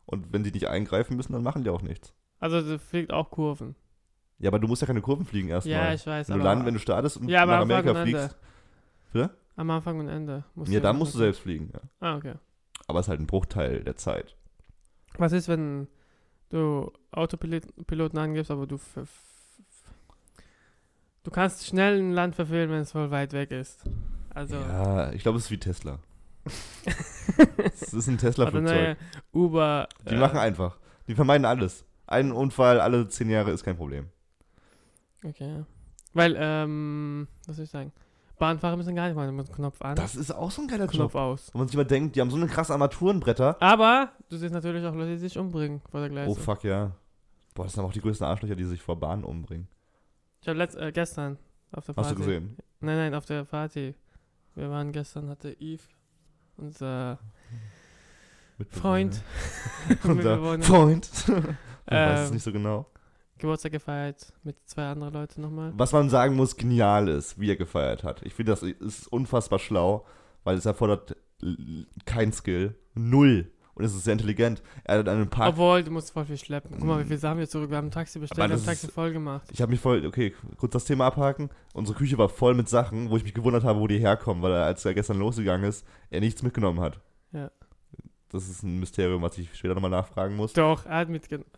Speaker 2: Und wenn die nicht eingreifen müssen, dann machen die auch nichts.
Speaker 1: Also sie fliegt auch Kurven.
Speaker 2: Ja, aber du musst ja keine Kurven fliegen erstmal.
Speaker 1: Ja, ich weiß.
Speaker 2: wenn du
Speaker 1: aber
Speaker 2: landest, wenn du startest und
Speaker 1: Ja,
Speaker 2: nach Amerika fliegst. Bitte?
Speaker 1: am Anfang und Ende. musst
Speaker 2: Ja, da musst du selbst fliegen, ja.
Speaker 1: Ah, okay.
Speaker 2: Aber es ist halt ein Bruchteil der Zeit.
Speaker 1: Was ist, wenn du Autopiloten angibst, aber du du kannst schnell ein Land verfehlen, wenn es voll weit weg ist. Also
Speaker 2: Ja, ich glaube, es ist wie Tesla. [laughs] Es ist ein Tesla-Flugzeug.
Speaker 1: Uber.
Speaker 2: Die
Speaker 1: äh,
Speaker 2: machen einfach. Die vermeiden alles. Ein Unfall alle zehn Jahre ist kein Problem.
Speaker 1: Okay. Weil, ähm, was soll ich sagen? Bahnfahrer müssen gar nicht machen, man Knopf an,
Speaker 2: Das ist auch so ein geiler
Speaker 1: Knopf
Speaker 2: Job.
Speaker 1: aus.
Speaker 2: Wo man sich immer denkt, die haben so eine krasse Armaturenbretter.
Speaker 1: Aber du siehst natürlich auch Leute, die sich umbringen vor der Gleise.
Speaker 2: Oh fuck, ja. Boah, das sind aber auch die größten Arschlöcher, die sich vor Bahnen umbringen.
Speaker 1: Ich habe letzt, äh, gestern auf der Party.
Speaker 2: Hast du gesehen?
Speaker 1: Nein, nein, auf der Party. Wir waren gestern, hatte Yves, unser Freund, [laughs] [laughs]
Speaker 2: Unser Freund. [laughs] Ich weiß es
Speaker 1: ähm,
Speaker 2: nicht so genau.
Speaker 1: Geburtstag gefeiert mit zwei anderen Leuten nochmal.
Speaker 2: Was man sagen muss, genial ist, wie er gefeiert hat. Ich finde, das ist unfassbar schlau, weil es erfordert kein Skill. Null. Und es ist sehr intelligent. Er hat einen Park.
Speaker 1: Obwohl, du musst voll viel schleppen. Guck mal, wie viel haben wir zurück? Wir haben ein Taxi bestellt, haben ein Taxi
Speaker 2: ist-
Speaker 1: voll gemacht.
Speaker 2: Ich habe mich voll, okay, kurz das Thema abhaken. Unsere Küche war voll mit Sachen, wo ich mich gewundert habe, wo die herkommen, weil er, als er gestern losgegangen ist, er nichts mitgenommen hat.
Speaker 1: Ja.
Speaker 2: Das ist ein Mysterium, was ich später nochmal nachfragen muss.
Speaker 1: Doch, er hat mitgenommen.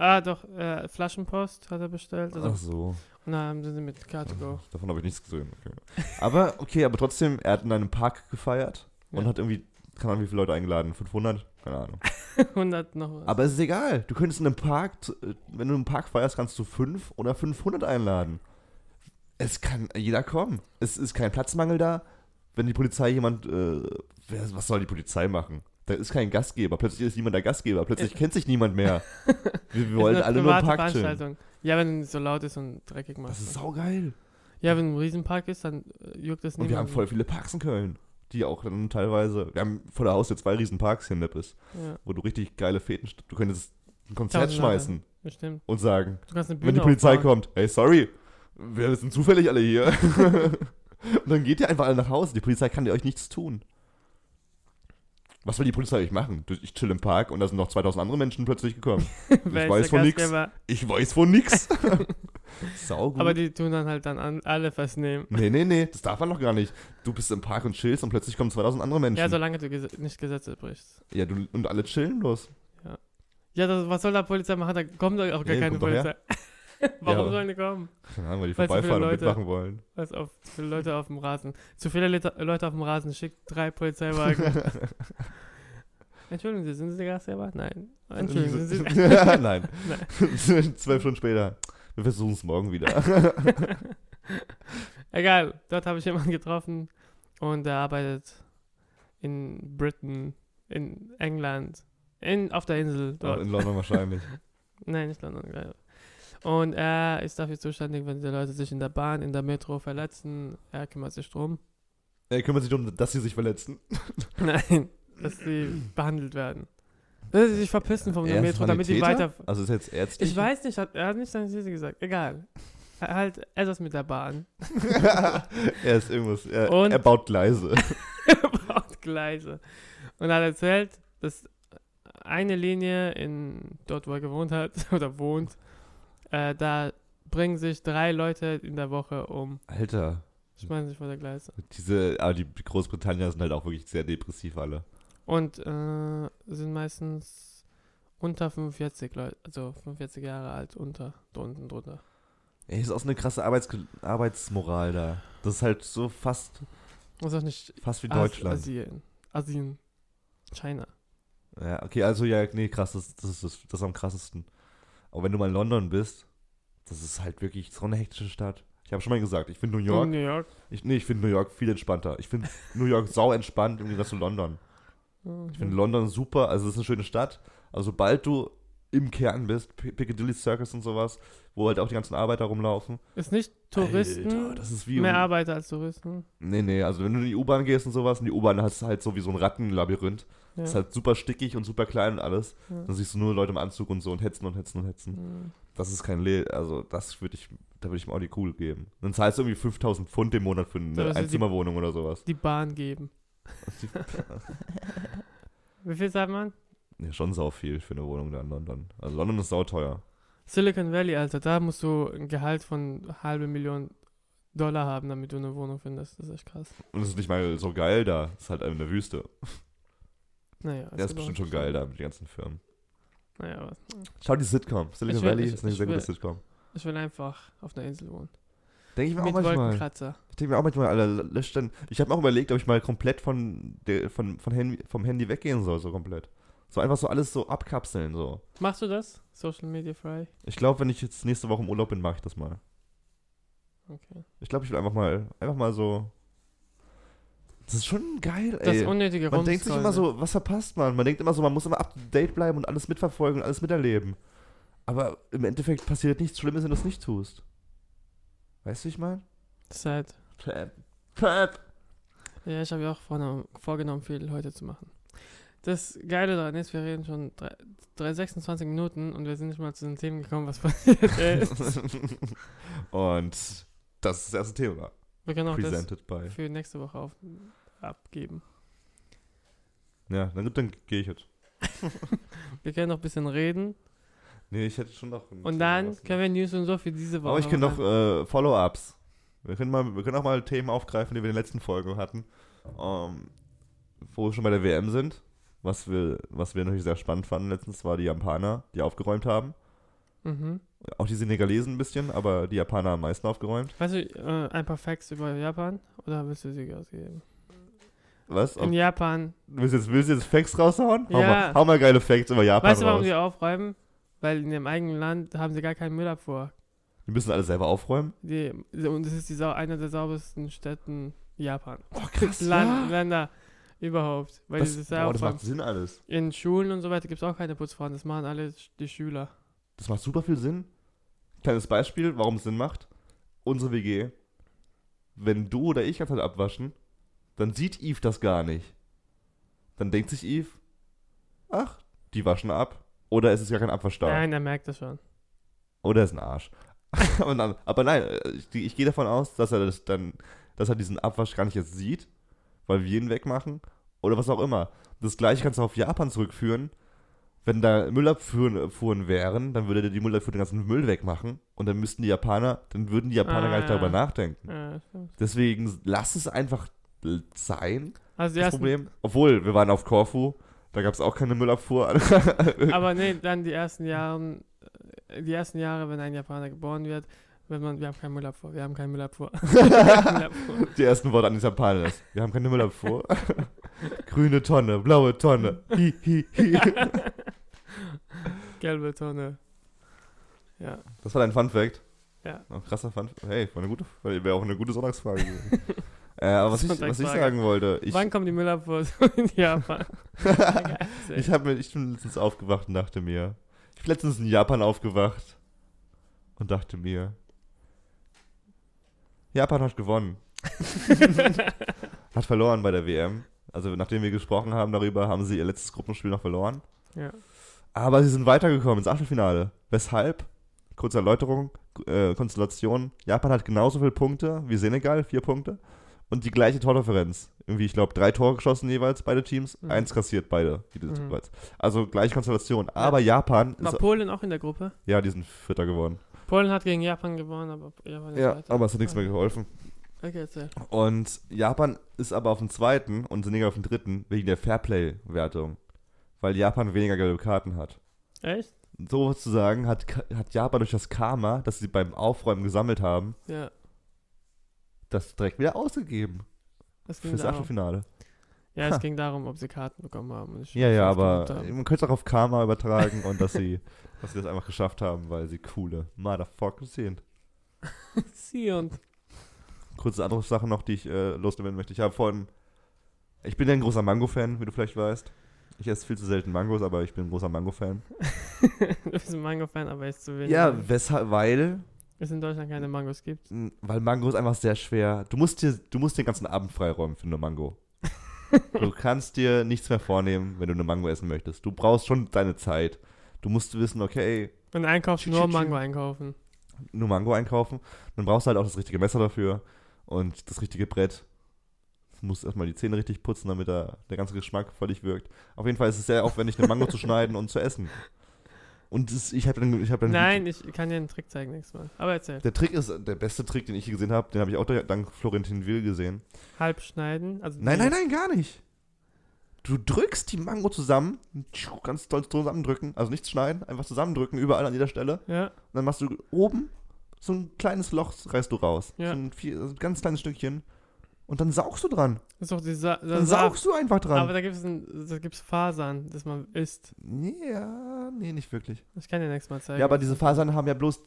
Speaker 1: Ah, doch, äh, Flaschenpost hat er bestellt. Also,
Speaker 2: Ach so.
Speaker 1: Und dann sind sie mit Car2Go.
Speaker 2: Davon habe ich nichts gesehen. Okay. Aber, okay, aber trotzdem, er hat in einem Park gefeiert und
Speaker 1: Ja.
Speaker 2: hat irgendwie, keine Ahnung, wie viele Leute eingeladen? 500? Keine Ahnung. [laughs]
Speaker 1: 100 noch was.
Speaker 2: Aber es ist egal. Du könntest in einem Park, äh, wenn du im Park feierst, kannst du 5 oder 500 einladen. Es kann jeder kommen. Es ist kein Platzmangel da. Wenn die Polizei jemand, äh, was soll die Polizei machen? Da ist kein Gastgeber. Plötzlich ist niemand der Gastgeber. Plötzlich kennt sich niemand mehr. [laughs] Wir, wir wollen
Speaker 1: Ist eine
Speaker 2: alle nur im Park chillen.
Speaker 1: Ja, wenn es so laut ist und dreckig macht.
Speaker 2: Das ist saugeil.
Speaker 1: Ja, wenn ein Riesenpark ist, dann äh, juckt das
Speaker 2: Und
Speaker 1: nicht.
Speaker 2: wir haben voll viele Parks in Köln. Die auch dann teilweise, wir haben vor der Haustür zwei riesen Parks hier in Nippes,
Speaker 1: Ja,
Speaker 2: wo du richtig geile Feten, st- du könntest ein Konzert schmeißen
Speaker 1: bestimmt.
Speaker 2: und sagen, wenn die Polizei
Speaker 1: aufbauen.
Speaker 2: kommt, hey, sorry, wir sind zufällig alle hier. [laughs] [laughs] und dann geht ihr einfach alle nach Hause. Die Polizei kann dir euch nichts tun. Was will die Polizei euch machen? Ich chill im Park und da sind noch 2000 andere Menschen plötzlich gekommen. [laughs]
Speaker 1: Ist
Speaker 2: weiß von nix. Ich weiß von nix. [laughs] Sau gut.
Speaker 1: Aber die tun dann halt dann an, alle festnehmen.
Speaker 2: nee, nee, nee, das darf man noch gar nicht. Du bist im Park und chillst und plötzlich kommen 2000 andere Menschen.
Speaker 1: Ja, solange du ges nicht Gesetze brichst.
Speaker 2: Ja, du, und alle chillen los.
Speaker 1: Ja, das, was soll da Polizei machen? Da kommt doch auch gar
Speaker 2: Nee,
Speaker 1: keine. Polizei. [laughs] Warum
Speaker 2: Ja.
Speaker 1: sollen die kommen?
Speaker 2: Keine Ahnung, weil die
Speaker 1: Weil zu viele
Speaker 2: vorbeifahren und
Speaker 1: Leute-
Speaker 2: mitmachen wollen.
Speaker 1: Was auf zu viele Leute auf dem Rasen. Zu viele Leute, Leute auf dem Rasen. Schickt drei Polizeiwagen. [laughs] Entschuldigen Sie, sind Sie der Gastgeber? Nein. Entschuldigen Sie. Sind Sie [laughs]
Speaker 2: Nein. Zwölf Stunden später. Wir versuchen es morgen wieder.
Speaker 1: Egal, dort habe ich jemanden getroffen und der arbeitet in Britain, in England, in, auf der Insel dort.
Speaker 2: In London wahrscheinlich.
Speaker 1: Nein, nicht London. ja. Und er ist dafür zuständig, wenn die Leute sich in der Bahn, in der Metro verletzen. Er kümmert sich drum.
Speaker 2: Er kümmert sich darum, dass sie sich verletzen. [laughs]
Speaker 1: Nein, dass sie behandelt werden. Dass sie sich verpissen vom
Speaker 2: Er ist
Speaker 1: Metro, damit die
Speaker 2: Sanitäter?
Speaker 1: weiter.
Speaker 2: Also ist jetzt ärztlich.
Speaker 1: Ich weiß nicht, hat, er hat nicht seine These gesagt. Egal. Er- Halt etwas mit der Bahn. [laughs]
Speaker 2: er ist irgendwas. Er,
Speaker 1: Und-
Speaker 2: er baut Gleise. [laughs]
Speaker 1: baut Gleise. Und er hat erzählt, dass eine Linie in dort, wo er gewohnt hat oder wohnt, äh, da bringen sich drei Leute in der Woche um.
Speaker 2: Alter.
Speaker 1: Schmeißen sich vor der Gleise.
Speaker 2: Diese, aber die Großbritannier sind halt auch wirklich sehr depressiv alle.
Speaker 1: Und äh, sind meistens unter 45 Leute, also 45 Jahre alt, unter, drunten, drunter.
Speaker 2: Ey, ist auch so eine krasse Arbeits Arbeitsmoral da. Das ist halt so fast,
Speaker 1: Das ist auch nicht
Speaker 2: fast wie Deutschland.
Speaker 1: Asien. Asien. China.
Speaker 2: Ja, okay, also ja, nee, krass, das, das, ist, das, das ist am krassesten. Aber wenn du mal in London bist, das ist halt wirklich so eine hektische Stadt. Ich habe schon mal gesagt, ich finde New York,
Speaker 1: New York.
Speaker 2: ich, nee, ich finde New York viel entspannter. Ich finde New York [laughs] sau entspannt im Gegensatz zu London.
Speaker 1: Mhm.
Speaker 2: Ich finde London super, also es ist eine schöne Stadt, aber sobald du im Kern bist, Piccadilly Circus und sowas, wo halt auch die ganzen Arbeiter rumlaufen.
Speaker 1: Ist nicht Touristen
Speaker 2: Alter, das ist wie
Speaker 1: mehr Arbeiter als Touristen.
Speaker 2: Nee, nee, also wenn du in die U-Bahn gehst und sowas, und die U-Bahn ist halt so wie so ein Rattenlabyrinth.
Speaker 1: Ja.
Speaker 2: Ist halt super stickig und super klein und alles.
Speaker 1: Ja.
Speaker 2: Dann siehst du nur Leute im Anzug und so und hetzen und hetzen und hetzen.
Speaker 1: Hm.
Speaker 2: Das ist kein Le also das würde ich, da würde ich mir auch die Kugel geben. Dann zahlst du irgendwie 5000 Pfund im Monat für eine
Speaker 1: die-
Speaker 2: Einzimmerwohnung oder sowas.
Speaker 1: Die Bahn geben. [laughs] Wie viel zahlt man?
Speaker 2: Ja, schon sau viel für eine Wohnung da in London. Also London ist sauteuer.
Speaker 1: Silicon Valley, Alter, da musst du ein Gehalt von halbe Million Dollar haben, damit du eine Wohnung findest. Das ist echt krass.
Speaker 2: Und es ist nicht mal so geil da. Es ist halt in der Wüste.
Speaker 1: Naja.
Speaker 2: Der ist bestimmt schon geil da mit den ganzen Firmen.
Speaker 1: Naja, aber
Speaker 2: Schau die Sitcom. Silicon
Speaker 1: will-
Speaker 2: Valley
Speaker 1: ich-
Speaker 2: ist eine sehr gute
Speaker 1: will-
Speaker 2: Sitcom.
Speaker 1: ich will einfach auf einer Insel wohnen.
Speaker 2: Denke ich mir auch
Speaker 1: Mit
Speaker 2: manchmal.
Speaker 1: Wolkenkratzer.
Speaker 2: Ich denke mir auch manchmal, Alter, löscht dann. Ich habe mir auch überlegt, ob ich mal komplett von der, von, von Handy, vom Handy weggehen soll, so komplett. So einfach so alles so abkapseln, so.
Speaker 1: Machst du das? Social Media frei?
Speaker 2: Ich glaube, wenn ich jetzt nächste Woche im Urlaub bin, mache ich das mal.
Speaker 1: Okay.
Speaker 2: Ich glaube, ich will einfach mal, einfach mal so. Das ist schon geil,
Speaker 1: Das
Speaker 2: ey.
Speaker 1: unnötige
Speaker 2: Man denkt sich immer so, was verpasst man? Man denkt immer so, man muss immer up to date bleiben und alles mitverfolgen und alles miterleben. Aber im Endeffekt passiert nichts Schlimmes, wenn du es nicht tust. Weißt du, wie ich meine?
Speaker 1: Sad.
Speaker 2: Trap. Trap.
Speaker 1: Ja, ich habe ja auch vorgenommen, viel heute zu machen. Das Geile daran ist, wir reden schon drei, drei, 26 Minuten und wir sind nicht mal zu den Themen gekommen, was [laughs] passiert ist.
Speaker 2: und das ist das erste Thema.
Speaker 1: Wir können auch das
Speaker 2: Presented by.
Speaker 1: für nächste Woche auf, abgeben.
Speaker 2: Ja, gut, dann gehe ich jetzt. [laughs]
Speaker 1: Wir können noch ein bisschen reden
Speaker 2: Nee, ich hätte schon noch.
Speaker 1: und dann
Speaker 2: was-
Speaker 1: können wir News und so für diese Woche.
Speaker 2: Aber ich kenne noch äh, Follow-ups. Wir können, mal, wir können auch mal Themen aufgreifen, die wir in den letzten Folgen hatten. Ähm, wo wir schon bei der WM sind. Was wir, was wir natürlich sehr spannend fanden letztens, war die Japaner, die aufgeräumt haben.
Speaker 1: Mhm.
Speaker 2: Auch die Senegalesen ein bisschen, aber die Japaner am meisten aufgeräumt.
Speaker 1: Weißt du, äh, ein paar Facts über Japan? Oder willst du sie ausgeben?
Speaker 2: Was?
Speaker 1: In Japan.
Speaker 2: willst, du jetzt, willst du jetzt Facts raushauen? Hau,
Speaker 1: Ja.
Speaker 2: mal, hau mal geile Facts über Japan
Speaker 1: Weißt du, warum
Speaker 2: raus.
Speaker 1: sie aufräumen? Weil in ihrem eigenen Land haben sie gar keinen Müllabfuhr.
Speaker 2: Die müssen alles selber aufräumen.
Speaker 1: Die, und das ist die eine der saubersten Städten Japan.
Speaker 2: Oh, krass,
Speaker 1: Land, Länder überhaupt. Weil
Speaker 2: Das,
Speaker 1: dieses
Speaker 2: boah, das macht Sinn alles.
Speaker 1: in Schulen und so weiter gibt es auch keine Putzfrauen. Das machen alle die Schüler.
Speaker 2: Das macht super viel Sinn. Kleines Beispiel, warum es Sinn macht. Unsere WG. Wenn du oder ich halt abwaschen, dann sieht Eve das gar nicht. Dann denkt sich Eve, ach, die waschen ab. Oder es ist gar kein Abwaschstau.
Speaker 1: Nein, er merkt das schon.
Speaker 2: Oder er ist ein Arsch. [laughs] aber nein, äh, ich, ich gehe davon aus, dass er das dann, dass er diesen Abwasch gar nicht jetzt sieht, weil wir ihn wegmachen. Oder was auch immer. Das gleiche kannst du auf Japan zurückführen. Wenn da Müllabfuhren Fuhren wären, dann würde der die Müllabfuhr den ganzen Müll wegmachen. Und dann müssten die Japaner, dann würden die Japaner
Speaker 1: Ah,
Speaker 2: gar nicht darüber nachdenken.
Speaker 1: Ja, stimmt.
Speaker 2: Deswegen lass es einfach sein,
Speaker 1: also
Speaker 2: das Problem. Obwohl, wir waren auf Korfu, da gab es auch keine Müllabfuhr. [laughs]
Speaker 1: aber nee, dann die ersten Jahren, äh, die ersten Jahre, wenn ein Japaner geboren wird, wenn man, wir haben keinen Müllabfuhr, wir haben keinen Müllabfuhr. [laughs]
Speaker 2: Die ersten Worte an die Japaner. Wir haben keine Müllabfuhr. Grüne Tonne, blaue Tonne. Hi, hi, hi. [laughs]
Speaker 1: Gelbe Tonne. Ja,
Speaker 2: Das war dein Fun Fact.
Speaker 1: ja.
Speaker 2: Oh, krasser Fun Hey, war eine gute, wäre auch eine gute Sonntagsfrage gewesen. [laughs] äh, aber was ich, was ich sagen wollte, ich,
Speaker 1: Wann kommt die Müllabfuhr in Japan?
Speaker 2: ich, hab mir, ich bin letztens aufgewacht und dachte mir, ich bin letztens in Japan aufgewacht und dachte mir, Japan hat gewonnen. [laughs] Hat verloren bei der WM. Also nachdem wir gesprochen haben darüber, haben sie ihr letztes Gruppenspiel noch verloren.
Speaker 1: ja.
Speaker 2: Aber sie sind weitergekommen ins Achtelfinale. Weshalb? Kurze Erläuterung, äh, Konstellation. Japan hat genauso viele Punkte wie Senegal, vier Punkte. Und die gleiche Tordifferenz. Irgendwie, ich glaube, drei Tore geschossen jeweils, beide Teams.
Speaker 1: Mhm.
Speaker 2: Eins kassiert beide
Speaker 1: Mhm.
Speaker 2: Also gleiche Konstellation. Aber Japan
Speaker 1: War
Speaker 2: ist,
Speaker 1: Polen auch in der Gruppe?
Speaker 2: ja, die sind Vierter geworden.
Speaker 1: Polen hat gegen Japan gewonnen, aber Japan ist
Speaker 2: Ja,
Speaker 1: weiter.
Speaker 2: aber es hat nichts mehr geholfen.
Speaker 1: Okay, erzähl.
Speaker 2: Und Japan ist aber auf dem zweiten und Senegal auf dem dritten wegen der Fairplay-Wertung. Weil Japan weniger gelbe Karten hat.
Speaker 1: Echt?
Speaker 2: sozusagen hat, hat Japan durch das Karma, das sie beim Aufräumen gesammelt haben,
Speaker 1: Ja.
Speaker 2: das direkt wieder ausgegeben
Speaker 1: Es ging
Speaker 2: fürs
Speaker 1: darum.
Speaker 2: Achtelfinale.
Speaker 1: Ja, es
Speaker 2: Ha.
Speaker 1: ging darum, ob sie Karten bekommen haben.
Speaker 2: Ja, ja, aber
Speaker 1: haben.
Speaker 2: man könnte es auch auf Karma übertragen und dass sie, [laughs] dass sie das einfach geschafft haben, weil sie coole Motherfuckers sind. [laughs]
Speaker 1: Sie und.
Speaker 2: Kurze andere Sache noch, die ich äh, loswerden möchte. Ich habe von, ich bin ja ein großer Mango-Fan, wie du vielleicht weißt. Ich esse viel zu selten Mangos, aber ich bin ein großer Mango-Fan. [laughs]
Speaker 1: du bist ein Mango-Fan, aber isst zu wenig.
Speaker 2: Ja, weshalb, weil,
Speaker 1: Es in Deutschland keine Mangos gibt.
Speaker 2: weil Mango ist einfach sehr schwer. Du musst dir, du musst den ganzen Abend freiräumen für eine Mango. [laughs] du kannst dir nichts mehr vornehmen, wenn du eine Mango essen möchtest. Du brauchst schon deine Zeit. Du musst wissen, okay,
Speaker 1: Und einkaufst
Speaker 2: Tschi,
Speaker 1: nur. Mango einkaufen.
Speaker 2: nur Mango einkaufen. Dann brauchst du halt auch das richtige Messer dafür und das richtige Brett. Du musst erstmal die Zähne richtig putzen, damit da der ganze Geschmack völlig wirkt. Auf jeden Fall ist es sehr aufwendig, eine Mango zu [laughs] schneiden und zu essen. Und das, ich habe dann, ich hab dann
Speaker 1: Nein, ich kann dir einen Trick zeigen nächstes Mal. Aber erzähl.
Speaker 2: Der Trick ist, der beste Trick, den ich gesehen habe, den habe ich auch dank Florentin Will gesehen.
Speaker 1: Halb schneiden. Also
Speaker 2: Nein, nein, nein, gar nicht. Du drückst die Mango zusammen, ganz toll zusammendrücken, also nichts schneiden, einfach zusammendrücken, überall an jeder Stelle.
Speaker 1: Ja,
Speaker 2: Und dann machst du oben so ein kleines Loch, reißt du raus.
Speaker 1: Ja.
Speaker 2: So ein, viel, also ein ganz kleines Stückchen. Und dann saugst du dran.
Speaker 1: ist doch dieser
Speaker 2: Dann saugst du einfach
Speaker 1: Aber
Speaker 2: dran.
Speaker 1: da gibt es Fasern, das man isst.
Speaker 2: Ja, nee, nicht wirklich.
Speaker 1: Ich kann dir nächstes Mal zeigen.
Speaker 2: Ja, aber diese Fasern haben ja bloß,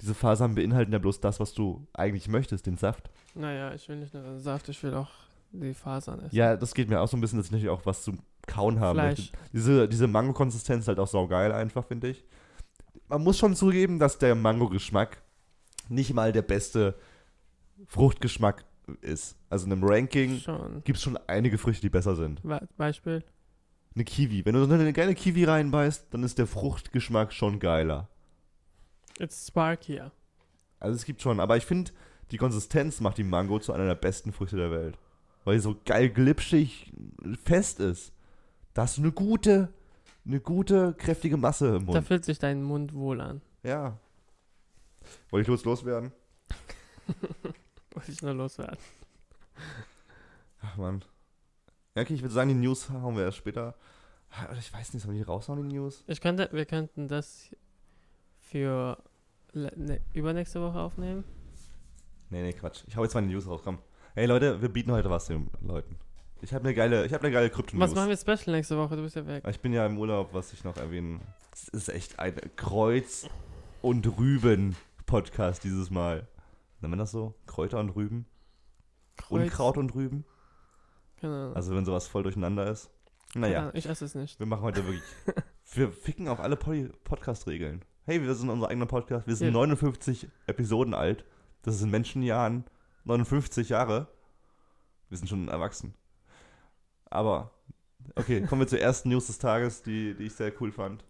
Speaker 2: diese Fasern beinhalten ja bloß das, was du eigentlich möchtest, den Saft.
Speaker 1: Naja, ich will nicht nur Saft, ich will auch die Fasern essen.
Speaker 2: Ja, das geht mir auch so ein bisschen, dass ich natürlich auch was zum Kauen haben
Speaker 1: Fleisch.
Speaker 2: möchte. Diese, diese Mango-Konsistenz ist halt auch saugeil einfach, finde ich. Man muss schon zugeben, dass der Mango-Geschmack nicht mal der beste Fruchtgeschmack ist. Also in einem Ranking gibt es schon einige Früchte, die besser sind.
Speaker 1: Beispiel?
Speaker 2: Eine Kiwi. Wenn du so eine geile Kiwi reinbeißt, dann ist der Fruchtgeschmack schon geiler.
Speaker 1: It's sparkier.
Speaker 2: Also es gibt schon, aber ich finde, die Konsistenz macht die Mango zu einer der besten Früchte der Welt. Weil die so geil glitschig fest ist. Da hast du eine gute, eine gute, kräftige Masse im
Speaker 1: Da
Speaker 2: Mund.
Speaker 1: fühlt sich dein Mund wohl an.
Speaker 2: Ja. Wollte ich los loswerden? [laughs]
Speaker 1: Wollte ich nur loswerden.
Speaker 2: Ach man. Ja, okay, ich würde sagen, die News hauen wir erst später. Ah, Ich weiß nicht, sollen wir die raushauen, die News?
Speaker 1: Ich könnte, wir könnten das für ne, übernächste Woche aufnehmen.
Speaker 2: Nee, nee, Quatsch. Ich hau jetzt mal die News raus, komm. Hey Leute, wir bieten heute was den Leuten. Ich habe eine geile, ich habe eine geile Krypto-News.
Speaker 1: Was machen wir Special nächste Woche? Du bist ja weg.
Speaker 2: Ich bin ja im Urlaub, was ich noch erwähnen. Es ist echt ein Kreuz- und Rüben-Podcast dieses Mal. Nennt man das so? Kräuter und Rüben?
Speaker 1: Kreuz-
Speaker 2: Unkraut und Rüben?
Speaker 1: Ahnung.
Speaker 2: Also wenn sowas voll durcheinander ist. Naja,
Speaker 1: Ich esse es nicht.
Speaker 2: wir machen heute wirklich. [laughs] Wir ficken auf alle Podcast-Regeln. Hey, wir sind unser eigener Podcast. Wir sind
Speaker 1: Ja.
Speaker 2: 59 Episoden alt. Das ist in Menschenjahren 59 Jahre. Wir sind schon erwachsen. Aber, okay, kommen wir zur ersten News des Tages, die, die ich sehr cool fand.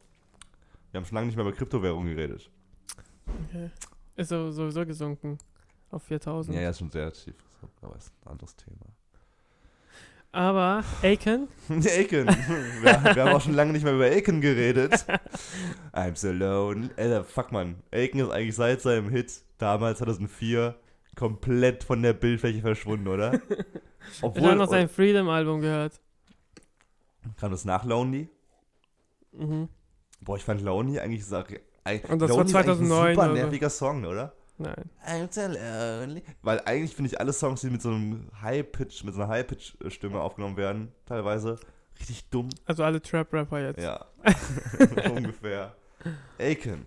Speaker 2: Wir haben schon lange nicht mehr über Kryptowährungen geredet.
Speaker 1: Okay. Ist so, sowieso gesunken auf 4000.
Speaker 2: Ja, ja, ist schon sehr tief. Aber ist ein anderes Thema.
Speaker 1: Aber Aiken, [laughs]
Speaker 2: Aiken. wir, wir haben auch schon lange nicht mehr über Aiken geredet. [laughs] I'm so alone. Ey, fuck man. Aiken ist eigentlich seit seinem Hit damals 2004 komplett von der Bildfläche verschwunden, oder? [laughs]
Speaker 1: ich habe noch sein Freedom-Album gehört.
Speaker 2: Kam das nach Lonely?
Speaker 1: Mhm.
Speaker 2: Boah, ich fand Lonely eigentlich
Speaker 1: Und das war
Speaker 2: Lonely eigentlich
Speaker 1: 2009
Speaker 2: ein super
Speaker 1: oder so.
Speaker 2: nerviger Song, oder?
Speaker 1: Nein.
Speaker 2: I'm so lonely. Weil eigentlich finde ich alle Songs, die mit so einem High-Pitch, mit so einer High-Pitch-Stimme aufgenommen werden, teilweise richtig dumm.
Speaker 1: Also alle Trap-Rapper jetzt.
Speaker 2: Ja, [laughs] ungefähr. Aiken.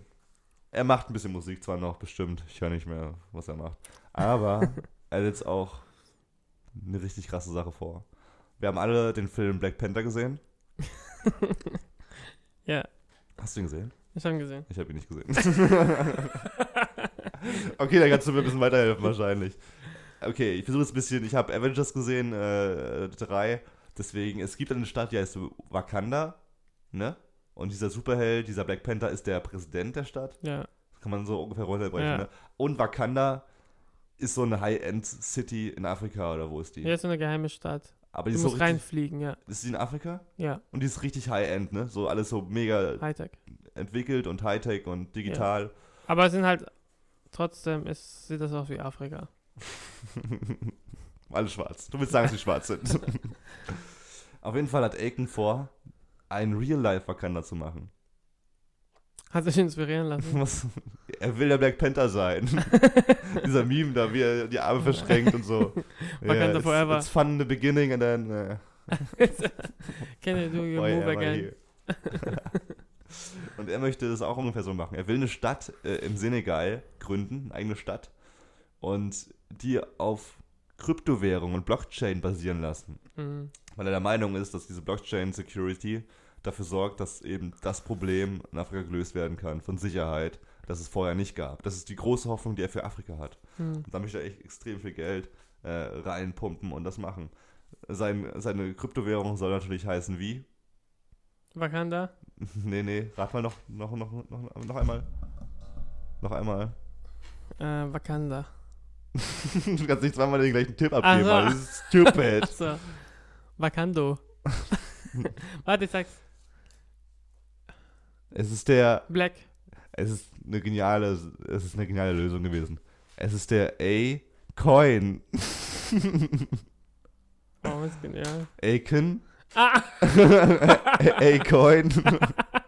Speaker 2: Er macht ein bisschen Musik zwar noch, bestimmt. Ich höre nicht mehr, was er macht. Aber [laughs] er hat jetzt auch eine richtig krasse Sache vor. Wir haben alle den Film Black Panther gesehen. [laughs]
Speaker 1: Ja,
Speaker 2: Hast du ihn gesehen?
Speaker 1: ich habe ihn gesehen.
Speaker 2: Ich habe ihn nicht gesehen. [laughs] okay, dann kannst du mir ein bisschen weiterhelfen wahrscheinlich. Okay, ich versuche jetzt ein bisschen. Ich habe Avengers gesehen, äh, drei. Deswegen, es gibt eine Stadt, die heißt Wakanda, ne? Und dieser Superheld, dieser Black Panther, ist der Präsident der Stadt.
Speaker 1: Ja.
Speaker 2: Das kann man so ungefähr runterbrechen,
Speaker 1: Ja.
Speaker 2: ne? Und Wakanda ist so eine High-End-City in Afrika, oder wo ist die?
Speaker 1: Hier ist so eine geheime Stadt.
Speaker 2: Aber die
Speaker 1: Du
Speaker 2: ist so
Speaker 1: musst
Speaker 2: richtig,
Speaker 1: reinfliegen, ja.
Speaker 2: Ist die in Afrika?
Speaker 1: Ja,
Speaker 2: Und die ist richtig High-End, ne? So alles so mega
Speaker 1: Hightech.
Speaker 2: entwickelt und Hightech und digital.
Speaker 1: Aber es sind halt, trotzdem ist, sieht das aus wie Afrika. [laughs]
Speaker 2: Alle schwarz. Du willst sagen, dass sie schwarz sind. [laughs] Auf jeden Fall hat Aiken vor, ein Real-Life-Wakanda zu machen.
Speaker 1: Hat sich inspirieren lassen.
Speaker 2: Was, er will der Black Panther sein. [laughs] Dieser Meme da, wie er die Arme verschränkt und so. [laughs]
Speaker 1: Wakanda
Speaker 2: it's,
Speaker 1: forever.
Speaker 2: It's fun in the beginning and then... Uh, [laughs]
Speaker 1: Can you do your
Speaker 2: oh,
Speaker 1: move
Speaker 2: yeah,
Speaker 1: again?
Speaker 2: und er möchte das auch ungefähr so machen. Er will eine Stadt äh, im Senegal gründen, eine eigene Stadt, und die auf Kryptowährung und Blockchain basieren lassen.
Speaker 1: Mhm.
Speaker 2: weil er der Meinung ist, dass diese Blockchain-Security dafür sorgt, dass eben das Problem in Afrika gelöst werden kann, von Sicherheit, das es vorher nicht gab. Das ist die große Hoffnung, die er für Afrika hat.
Speaker 1: Hm.
Speaker 2: Und da möchte er echt extrem viel Geld äh, reinpumpen und das machen. Sein, seine Kryptowährung soll natürlich heißen wie?
Speaker 1: Wakanda? [laughs]
Speaker 2: nee, nee, rat mal noch, noch, noch, noch, noch einmal. Noch einmal.
Speaker 1: Äh, Wakanda. [laughs]
Speaker 2: du kannst nicht zweimal den gleichen Tipp abgeben,
Speaker 1: so.
Speaker 2: weil das ist stupid. [laughs]
Speaker 1: Wakando. Warte, ich sag's.
Speaker 2: Es ist der,
Speaker 1: Black.
Speaker 2: es ist eine geniale, es ist eine geniale Lösung gewesen. Es ist der A-Coin.
Speaker 1: Oh, ist genial.
Speaker 2: Aiken.
Speaker 1: Ah! [laughs]
Speaker 2: A-Coin. [laughs]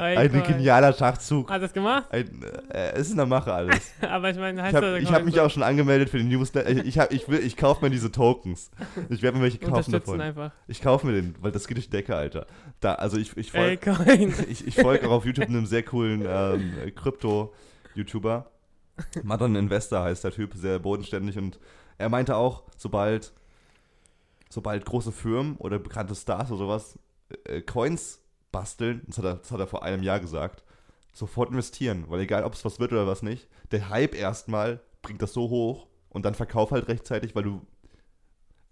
Speaker 2: Ein
Speaker 1: Coin.
Speaker 2: genialer Schachzug.
Speaker 1: Hat das gemacht?
Speaker 2: Ein, äh, es ist in der Mache alles. [laughs]
Speaker 1: Aber ich meine, heißt
Speaker 2: Ich habe ich hab mich auch schon angemeldet für den Newsletter. Ich, ich, hab, ich, will- ich kaufe mir diese Tokens. Ich werde mir welche kaufen davon.
Speaker 1: einfach.
Speaker 2: Ich kaufe mir den, weil das geht durch die Decke, Alter. Da, also ich, ich folge [laughs] ich, ich folg auch auf YouTube einem sehr coolen ähm, Krypto-YouTuber. Madon Investor heißt der Typ, sehr bodenständig und er meinte auch, sobald, sobald große Firmen oder bekannte Stars oder sowas äh, Coins basteln, das hat, er, das hat er vor einem Jahr gesagt, sofort investieren, weil egal ob es was wird oder was nicht, der Hype erstmal bringt das so hoch und dann verkauf halt rechtzeitig, weil du,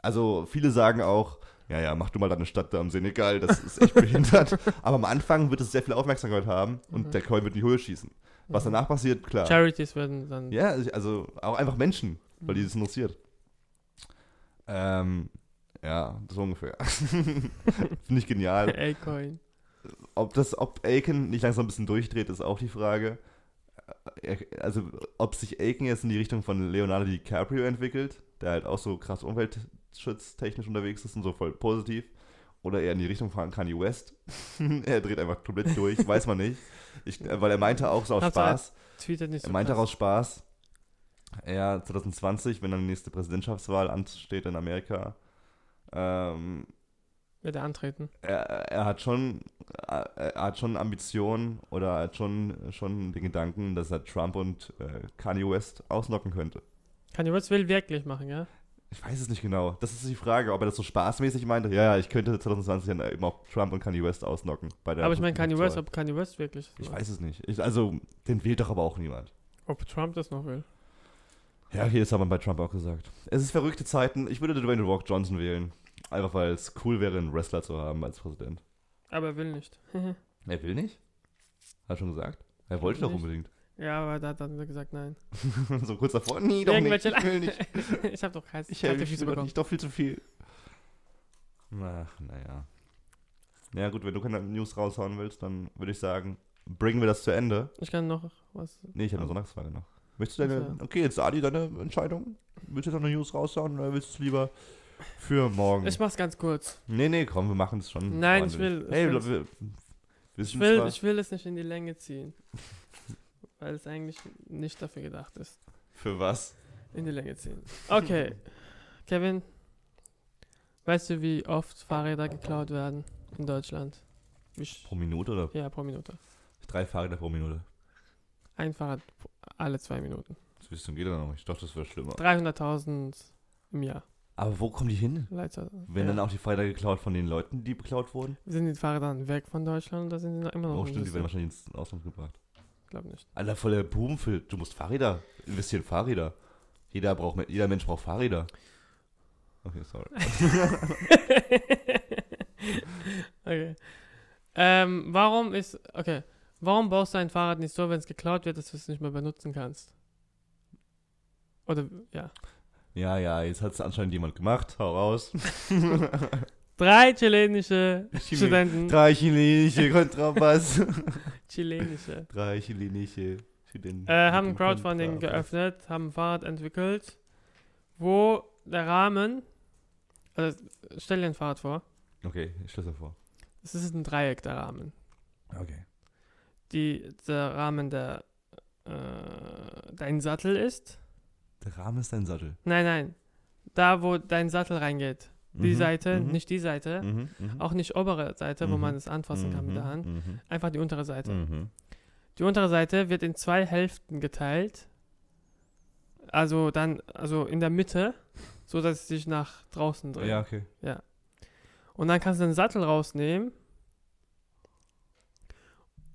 Speaker 2: also viele sagen auch, ja, ja, mach du mal deine Stadt da am Senegal, das ist echt behindert. [laughs] Aber am Anfang wird es sehr viel Aufmerksamkeit haben und
Speaker 1: Mhm.
Speaker 2: der Coin wird in die Höhe schießen. Was
Speaker 1: Mhm.
Speaker 2: danach passiert, klar.
Speaker 1: Charities werden dann.
Speaker 2: Ja, also auch einfach Menschen, weil die
Speaker 1: Mhm.
Speaker 2: das interessiert. Ähm, ja, so ungefähr. [laughs] Finde ich genial. [laughs]
Speaker 1: A-Coin.
Speaker 2: Ob das, ob Aiken nicht langsam ein bisschen durchdreht, ist auch die Frage. Äh, Also, ob sich Aiken jetzt in die Richtung von Leonardo DiCaprio entwickelt, der halt auch so krass umweltschutztechnisch unterwegs ist und so voll positiv, oder eher in die Richtung von Kanye West. [laughs] er dreht einfach komplett durch, weiß man nicht. Ich, äh, weil er meinte auch so aus Spaß,
Speaker 1: Tweetet nicht so
Speaker 2: er meinte
Speaker 1: krass.
Speaker 2: aus Spaß, ja, 2020, wenn dann die nächste Präsidentschaftswahl ansteht in Amerika, ähm,
Speaker 1: Wird er antreten.
Speaker 2: er, er hat schon, er, er hat schon Ambitionen oder er hat schon, schon den Gedanken, dass er Trump und äh, Kanye West ausnocken könnte.
Speaker 1: Kanye West will wirklich machen, ja?
Speaker 2: Ich weiß es nicht genau. Das ist die Frage, ob er das so spaßmäßig meinte. Ja, ja, ich könnte 2020 dann eben auch Trump und Kanye West ausnocken. Bei der
Speaker 1: aber ich meine, Kanye West, ob Kanye West wirklich.
Speaker 2: Ich weiß es nicht. Ich, also, den wählt doch aber auch niemand.
Speaker 1: Ob Trump das noch will.
Speaker 2: Ja, okay, das hat man bei Trump auch gesagt. Es ist verrückte Zeiten. Ich würde Dwayne Rock Johnson wählen. Einfach weil es cool wäre, einen Wrestler zu haben als Präsident.
Speaker 1: Aber er will nicht. [laughs]
Speaker 2: Er will nicht? Hat er schon gesagt. Er wollte doch unbedingt.
Speaker 1: ja, aber da hat dann gesagt, nein. [laughs]
Speaker 2: so kurz davor. Nee, doch nicht. Ich will nicht. [laughs]
Speaker 1: ich hab doch heiß.
Speaker 2: Ich
Speaker 1: bekommen.
Speaker 2: nicht. Doch viel zu viel. Ach, naja. Ja gut, wenn du keine News raushauen willst, dann würde ich sagen, bringen wir das zu Ende.
Speaker 1: Ich kann noch was.
Speaker 2: Nee, ich habe eine Sonntagsfrage noch. Möchtest du deine, okay, jetzt Adi, deine Entscheidung? Willst du jetzt noch eine News raushauen oder willst du es lieber für morgen?
Speaker 1: Ich mach's ganz kurz.
Speaker 2: nee, nee, komm, wir machen es schon.
Speaker 1: Nein, ich
Speaker 2: ordentlich.
Speaker 1: will- ich
Speaker 2: Hey,
Speaker 1: will-
Speaker 2: wir,
Speaker 1: Ich will, ich will es nicht in die Länge ziehen. [laughs] Weil es eigentlich nicht dafür gedacht ist.
Speaker 2: für was?
Speaker 1: In die Länge ziehen. Okay. [laughs] Kevin, weißt du, wie oft Fahrräder geklaut werden in Deutschland? Wie sch-
Speaker 2: Pro Minute oder
Speaker 1: ja, pro Minute.
Speaker 2: drei Fahrräder pro Minute?
Speaker 1: Ein Fahrrad alle zwei Minuten.
Speaker 2: Das wisst geht dann noch. Ich dachte, das wäre schlimmer.
Speaker 1: 300.000 im Jahr.
Speaker 2: Aber wo kommen die hin?
Speaker 1: Leute,
Speaker 2: Werden
Speaker 1: ja.
Speaker 2: dann auch die Fahrräder geklaut von den Leuten, die beklaut wurden?
Speaker 1: Sind die Fahrräder dann weg von Deutschland oder sind die noch immer noch
Speaker 2: Oh, stimmt, die werden wahrscheinlich ins Ausland gebracht.
Speaker 1: Ich glaube nicht.
Speaker 2: Alter, voll der Boom für. Du musst Fahrräder. Investieren in Fahrräder. Jeder, braucht, jeder Mensch braucht Fahrräder. Okay, sorry. [laughs]
Speaker 1: okay. Ähm, warum ist. Okay. Warum baust du ein Fahrrad nicht so, wenn es geklaut wird, dass du es nicht mehr benutzen kannst? Oder, ja.
Speaker 2: Ja, ja, jetzt hat es anscheinend jemand gemacht. Hau raus. [laughs]
Speaker 1: Drei chilenische
Speaker 2: Chile-
Speaker 1: Studenten.
Speaker 2: Drei chilenische Kontrabass. [laughs]
Speaker 1: Chilenische.
Speaker 2: Drei chilenische Studenten.
Speaker 1: Äh, haben ein Crowdfunding
Speaker 2: Kontrabass.
Speaker 1: geöffnet, haben ein Fahrrad entwickelt, wo der Rahmen. Also, stell dir ein Fahrrad vor.
Speaker 2: Okay, ich stelle vor.
Speaker 1: Es ist ein Dreieck, der Rahmen.
Speaker 2: Okay.
Speaker 1: Die, der Rahmen, der äh, dein Sattel ist.
Speaker 2: Der Rahmen ist dein Sattel.
Speaker 1: Nein, nein. Da, wo dein Sattel reingeht. Die
Speaker 2: Mhm,
Speaker 1: Seite,
Speaker 2: mhm,
Speaker 1: nicht die Seite.
Speaker 2: mhm, mhm,
Speaker 1: Auch nicht obere Seite, wo
Speaker 2: Mhm.
Speaker 1: man es anfassen kann mit der
Speaker 2: mhm,
Speaker 1: Hand. Einfach die untere Seite. Die untere Seite wird in zwei Hälften geteilt. Also dann, also in der Mitte so dass es sich nach draußen dreht.
Speaker 2: Ja, okay.
Speaker 1: Und dann kannst du den Sattel rausnehmen.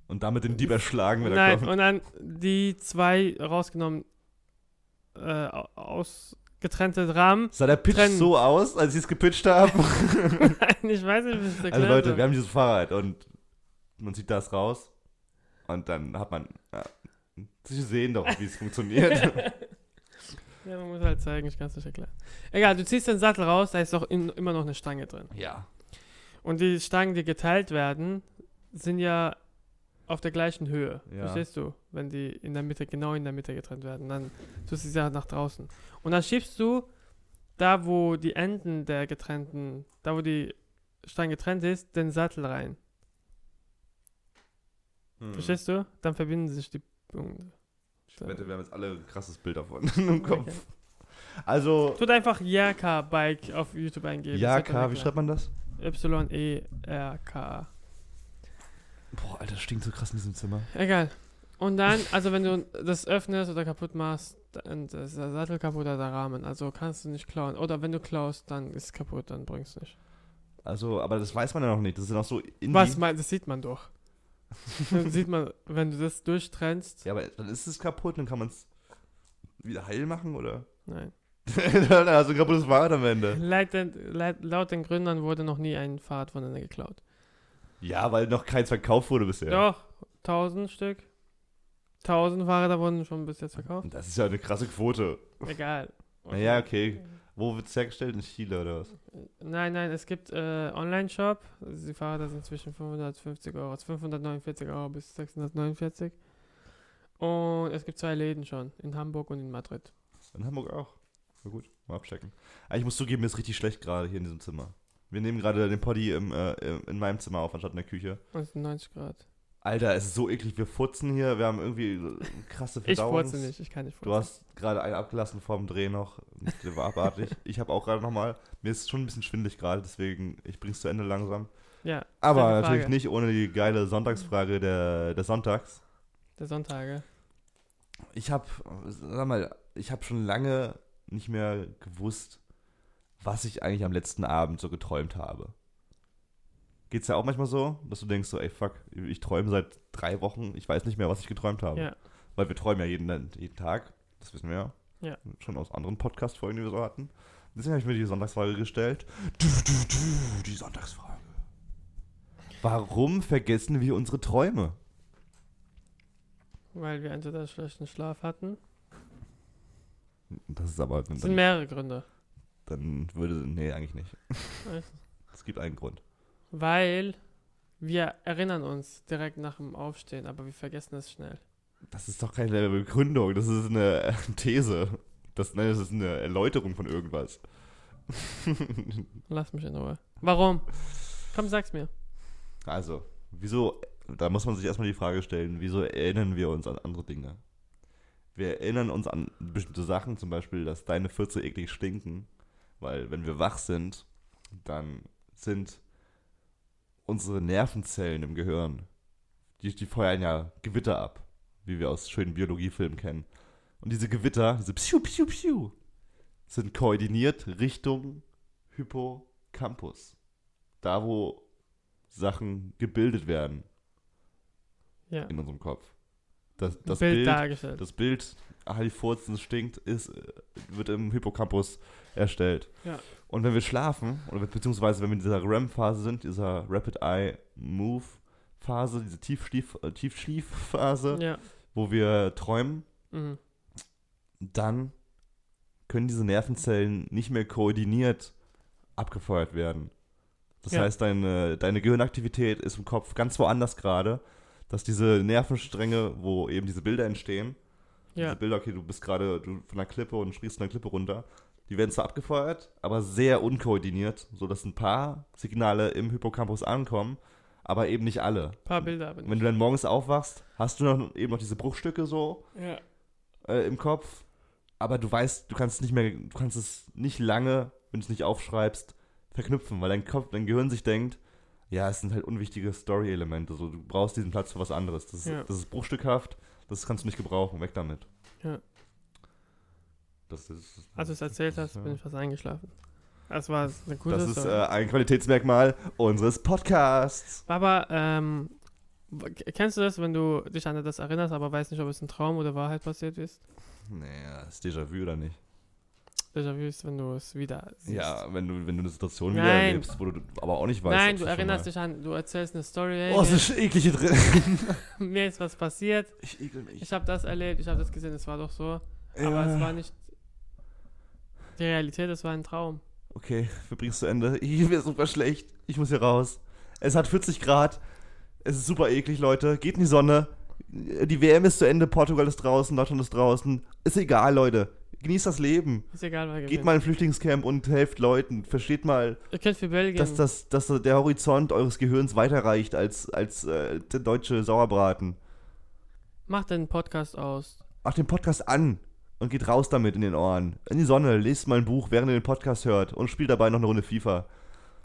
Speaker 2: Und damit den Dieb erschlagen, wenn er
Speaker 1: Nein,
Speaker 2: kommt.
Speaker 1: und dann die zwei rausgenommen, äh, aus getrennte Rahmen.
Speaker 2: Sah der Pitch
Speaker 1: trennen.
Speaker 2: so aus, als sie es gepitcht haben? [laughs]
Speaker 1: Nein, ich weiß nicht, wie es erklären
Speaker 2: also Leute, wir haben dieses Fahrrad und man zieht das raus und dann hat man... Ja, Sie sehen doch, wie es funktioniert. [laughs] [laughs]
Speaker 1: Ja, man muss halt zeigen, ich kann es nicht erklären. Egal, du ziehst den Sattel raus, da ist doch in, immer noch eine Stange drin.
Speaker 2: ja.
Speaker 1: Und die Stangen, die geteilt werden, sind ja auf der gleichen Höhe.
Speaker 2: Ja.
Speaker 1: Verstehst du? Wenn die in der Mitte, genau in der Mitte getrennt werden, dann tust du sie nach draußen. Und dann schiebst du da, wo die Enden der getrennten, da wo die Stange getrennt ist, den Sattel rein.
Speaker 2: Hm.
Speaker 1: Verstehst du? Dann verbinden sich die Punkte.
Speaker 2: Ich wette, wir haben jetzt alle ein krasses Bild davon [laughs] im Kopf.
Speaker 1: Okay.
Speaker 2: Also,
Speaker 1: Tut einfach Yerka Bike auf YouTube eingeben. dann
Speaker 2: wie schreibt man das?
Speaker 1: E Y-E-R-K.
Speaker 2: Boah, Alter, das stinkt so krass in diesem Zimmer.
Speaker 1: Egal. Und dann, also wenn du das öffnest oder kaputt machst, dann ist der Sattel kaputt oder der Rahmen. Also kannst du nicht klauen. Oder wenn du klaust, dann ist es kaputt, dann bringst du nicht.
Speaker 2: Also, aber das weiß man ja noch nicht. Das ist ja noch so in
Speaker 1: Was mein, das sieht man doch. das sieht man, wenn du das durchtrennst.
Speaker 2: Ja, aber dann ist es kaputt, dann kann man es wieder heil machen, oder?
Speaker 1: Nein. [laughs]
Speaker 2: dann hast du ein kaputtes Fahrrad am Ende.
Speaker 1: Laut den, laut, laut den Gründern wurde noch nie ein Fahrrad von denen geklaut.
Speaker 2: Ja, weil noch keins verkauft wurde bisher.
Speaker 1: Doch, 1000 Stück. 1000 Fahrräder wurden schon bis jetzt verkauft.
Speaker 2: Das ist ja eine krasse Quote.
Speaker 1: Egal.
Speaker 2: Naja, okay. Wo wird es hergestellt? In Chile oder was?
Speaker 1: Nein, nein, es gibt äh, Online-Shop. Also Die Fahrräder sind zwischen 550 Euro, also 549 Euro bis 649. Und es gibt zwei Läden schon, in Hamburg und in Madrid.
Speaker 2: In Hamburg auch. Na gut, mal abchecken. Aber ich muss zugeben, mir ist richtig schlecht gerade hier in diesem Zimmer. Wir nehmen gerade den Poddy im, äh, im- in meinem Zimmer auf, anstatt in der Küche.
Speaker 1: Es sind 90 Grad.
Speaker 2: Alter, es ist so eklig. Wir futzen hier. Wir haben irgendwie krasse
Speaker 1: Ich
Speaker 2: Verdauungs...
Speaker 1: furze nicht, ich kann nicht furzen.
Speaker 2: Du hast gerade einen abgelassen vorm Dreh noch. Der war abartig. [laughs] ich habe auch gerade nochmal. Mir ist schon ein bisschen schwindelig gerade, deswegen ich bring's zu Ende langsam.
Speaker 1: ja,
Speaker 2: Aber natürlich nicht ohne die geile Sonntagsfrage der, des Sonntags.
Speaker 1: Der Sonntage.
Speaker 2: Ich habe, sag mal, ich habe schon lange nicht mehr gewusst, was ich eigentlich am letzten Abend so geträumt habe. Geht's ja auch manchmal so, dass du denkst so, ey fuck, ich träume seit drei Wochen, ich weiß nicht mehr, was ich geträumt habe.
Speaker 1: Ja.
Speaker 2: Weil wir träumen ja jeden, jeden Tag, das wissen wir ja.
Speaker 1: Ja.
Speaker 2: Schon aus anderen Podcast-Folgen, die wir so hatten. Deswegen habe ich mir die Sonntagsfrage gestellt. Du, du, du, die Sonntagsfrage. Warum vergessen wir unsere Träume?
Speaker 1: Weil wir entweder schlechten Schlaf hatten.
Speaker 2: Das ist aber,
Speaker 1: Es sind mehrere Gründe.
Speaker 2: Dann würde, nee, eigentlich nicht. [laughs] Es gibt einen Grund.
Speaker 1: Weil wir erinnern uns direkt nach dem Aufstehen, aber wir vergessen es schnell.
Speaker 2: Das ist doch keine Begründung, das ist eine [laughs] These. Das, nein, das ist eine Erläuterung von irgendwas.
Speaker 1: Lass mich in Ruhe. Warum? Komm, sag's mir.
Speaker 2: Also, wieso, da muss man sich erstmal die Frage stellen, wieso erinnern wir uns an andere Dinge? Wir erinnern uns an bestimmte Sachen, zum Beispiel, dass deine Fürze eklig stinken, weil wenn wir wach sind, dann sind unsere Nervenzellen im Gehirn, die, die feuern ja Gewitter ab, wie wir aus schönen Biologiefilmen kennen. Und diese Gewitter, diese Psiu, Psiu, Psiu, sind koordiniert Richtung Hippocampus. Da, wo Sachen gebildet werden
Speaker 1: Ja.
Speaker 2: in unserem Kopf. Das, das
Speaker 1: Bild,
Speaker 2: Bild,
Speaker 1: dargestellt.
Speaker 2: das Bild, die Furzen stinkt, ist, äh, wird im Hippocampus erstellt.
Speaker 1: Ja.
Speaker 2: Und wenn wir schlafen, oder beziehungsweise wenn wir in dieser REM-Phase sind, dieser Rapid Eye Move Phase, diese Tiefschlief, äh, Tiefschliefphase,
Speaker 1: ja.
Speaker 2: wo wir träumen,
Speaker 1: Mhm.
Speaker 2: dann können diese Nervenzellen nicht mehr koordiniert abgefeuert werden. Das
Speaker 1: Ja.
Speaker 2: heißt, deine, deine Gehirnaktivität ist im Kopf ganz woanders gerade, dass diese Nervenstränge, wo eben diese Bilder entstehen,
Speaker 1: Ja.
Speaker 2: diese Bilder, okay, du bist gerade von einer Klippe und springst von einer Klippe runter, die werden zwar abgefeuert, aber sehr unkoordiniert, sodass ein paar Signale im Hippocampus ankommen, aber eben nicht alle.
Speaker 1: Ein paar Bilder aber
Speaker 2: Wenn
Speaker 1: nicht.
Speaker 2: du dann morgens aufwachst, hast du noch, eben noch diese Bruchstücke so
Speaker 1: Ja.
Speaker 2: äh, im Kopf, aber du weißt, du kannst nicht mehr, du kannst es nicht lange, wenn du es nicht aufschreibst, verknüpfen, weil dein Kopf, dein Gehirn sich denkt, ja, es sind halt unwichtige Story-Elemente, so, du brauchst diesen Platz für was anderes. Das ist,
Speaker 1: Ja.
Speaker 2: das ist bruchstückhaft, das kannst du nicht gebrauchen, weg damit.
Speaker 1: Ja.
Speaker 2: Das ist,
Speaker 1: Als du es erzählt hast, bin ich fast eingeschlafen. Das war eine gute
Speaker 2: Das ist
Speaker 1: Story.
Speaker 2: äh, ein Qualitätsmerkmal unseres Podcasts.
Speaker 1: Aber, ähm, kennst du das, wenn du dich an das erinnerst, aber weißt nicht, ob es ein Traum oder Wahrheit passiert ist?
Speaker 2: Naja, ist Déjà-vu oder nicht?
Speaker 1: Déjà-vu ist, wenn du es wieder siehst.
Speaker 2: Ja, wenn du, wenn du eine Situation wieder
Speaker 1: Nein.
Speaker 2: erlebst, wo du aber auch nicht weißt.
Speaker 1: Nein, du erinnerst dich an, du erzählst eine Story, hey,
Speaker 2: Oh, es ist eklig hier drin. [laughs]
Speaker 1: mir ist was passiert,
Speaker 2: Ich ekel mich.
Speaker 1: ich habe das erlebt, ich habe das gesehen, es war doch so, aber es war nicht die Realität, es war ein Traum.
Speaker 2: Okay, wir bringen es zu Ende. Ich mir super schlecht. Ich muss hier raus. Es hat 40 Grad. Es ist super eklig, Leute. Geht in die Sonne. Die WM ist zu Ende. Portugal ist draußen. Deutschland ist draußen. Ist egal, Leute. Genießt das Leben.
Speaker 1: Ist egal, wer gewinnt.
Speaker 2: Geht mal in ein Flüchtlingscamp und helft Leuten. Versteht mal,
Speaker 1: Ihr könnt für Belgien,
Speaker 2: dass, das, dass der Horizont eures Gehirns weiterreicht als, als äh, der deutsche Sauerbraten.
Speaker 1: macht den Podcast aus.
Speaker 2: Macht den Podcast an und geht raus damit in den Ohren. In die Sonne. Lest mal ein Buch, während ihr den Podcast hört. Und spielt dabei noch eine Runde FIFA.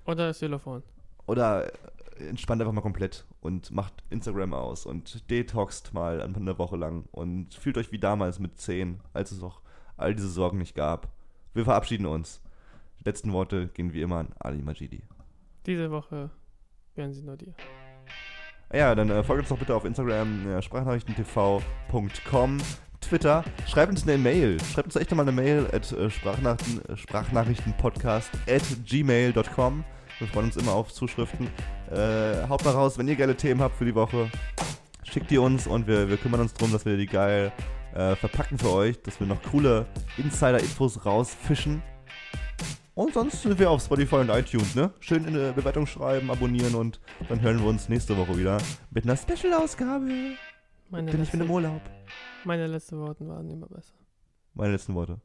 Speaker 1: Oder das Telefon.
Speaker 2: Oder äh, entspannt einfach mal komplett und macht Instagram aus und detoxt mal eine Woche lang und fühlt euch wie damals mit 10, als es auch all diese Sorgen nicht gab. Wir verabschieden uns. Die letzten Worte gehen wie immer an Ali Majidi.
Speaker 1: Diese Woche werden sie nur dir.
Speaker 2: Ja, dann äh, folgt uns doch bitte auf Instagram, äh, sprachnachrichtentv.com, Twitter. Schreibt uns eine Mail. Schreibt uns echt mal eine Mail at äh, Sprachnachrichten, äh, Sprachnachrichtenpodcast at gmail.com. Wir freuen uns immer auf Zuschriften. Äh, haut mal raus, wenn ihr geile Themen habt für die Woche. Schickt die uns und wir, wir kümmern uns darum, dass wir die geil äh, verpacken für euch, dass wir noch coole Insider-Infos rausfischen. Und sonst sind wir auf Spotify und iTunes, ne? Schön in eine Bewertung schreiben, abonnieren und dann hören wir uns nächste Woche wieder mit einer Special-Ausgabe. Denn ich bin im Urlaub.
Speaker 1: Meine letzten Worte waren immer besser.
Speaker 2: Meine letzten Worte.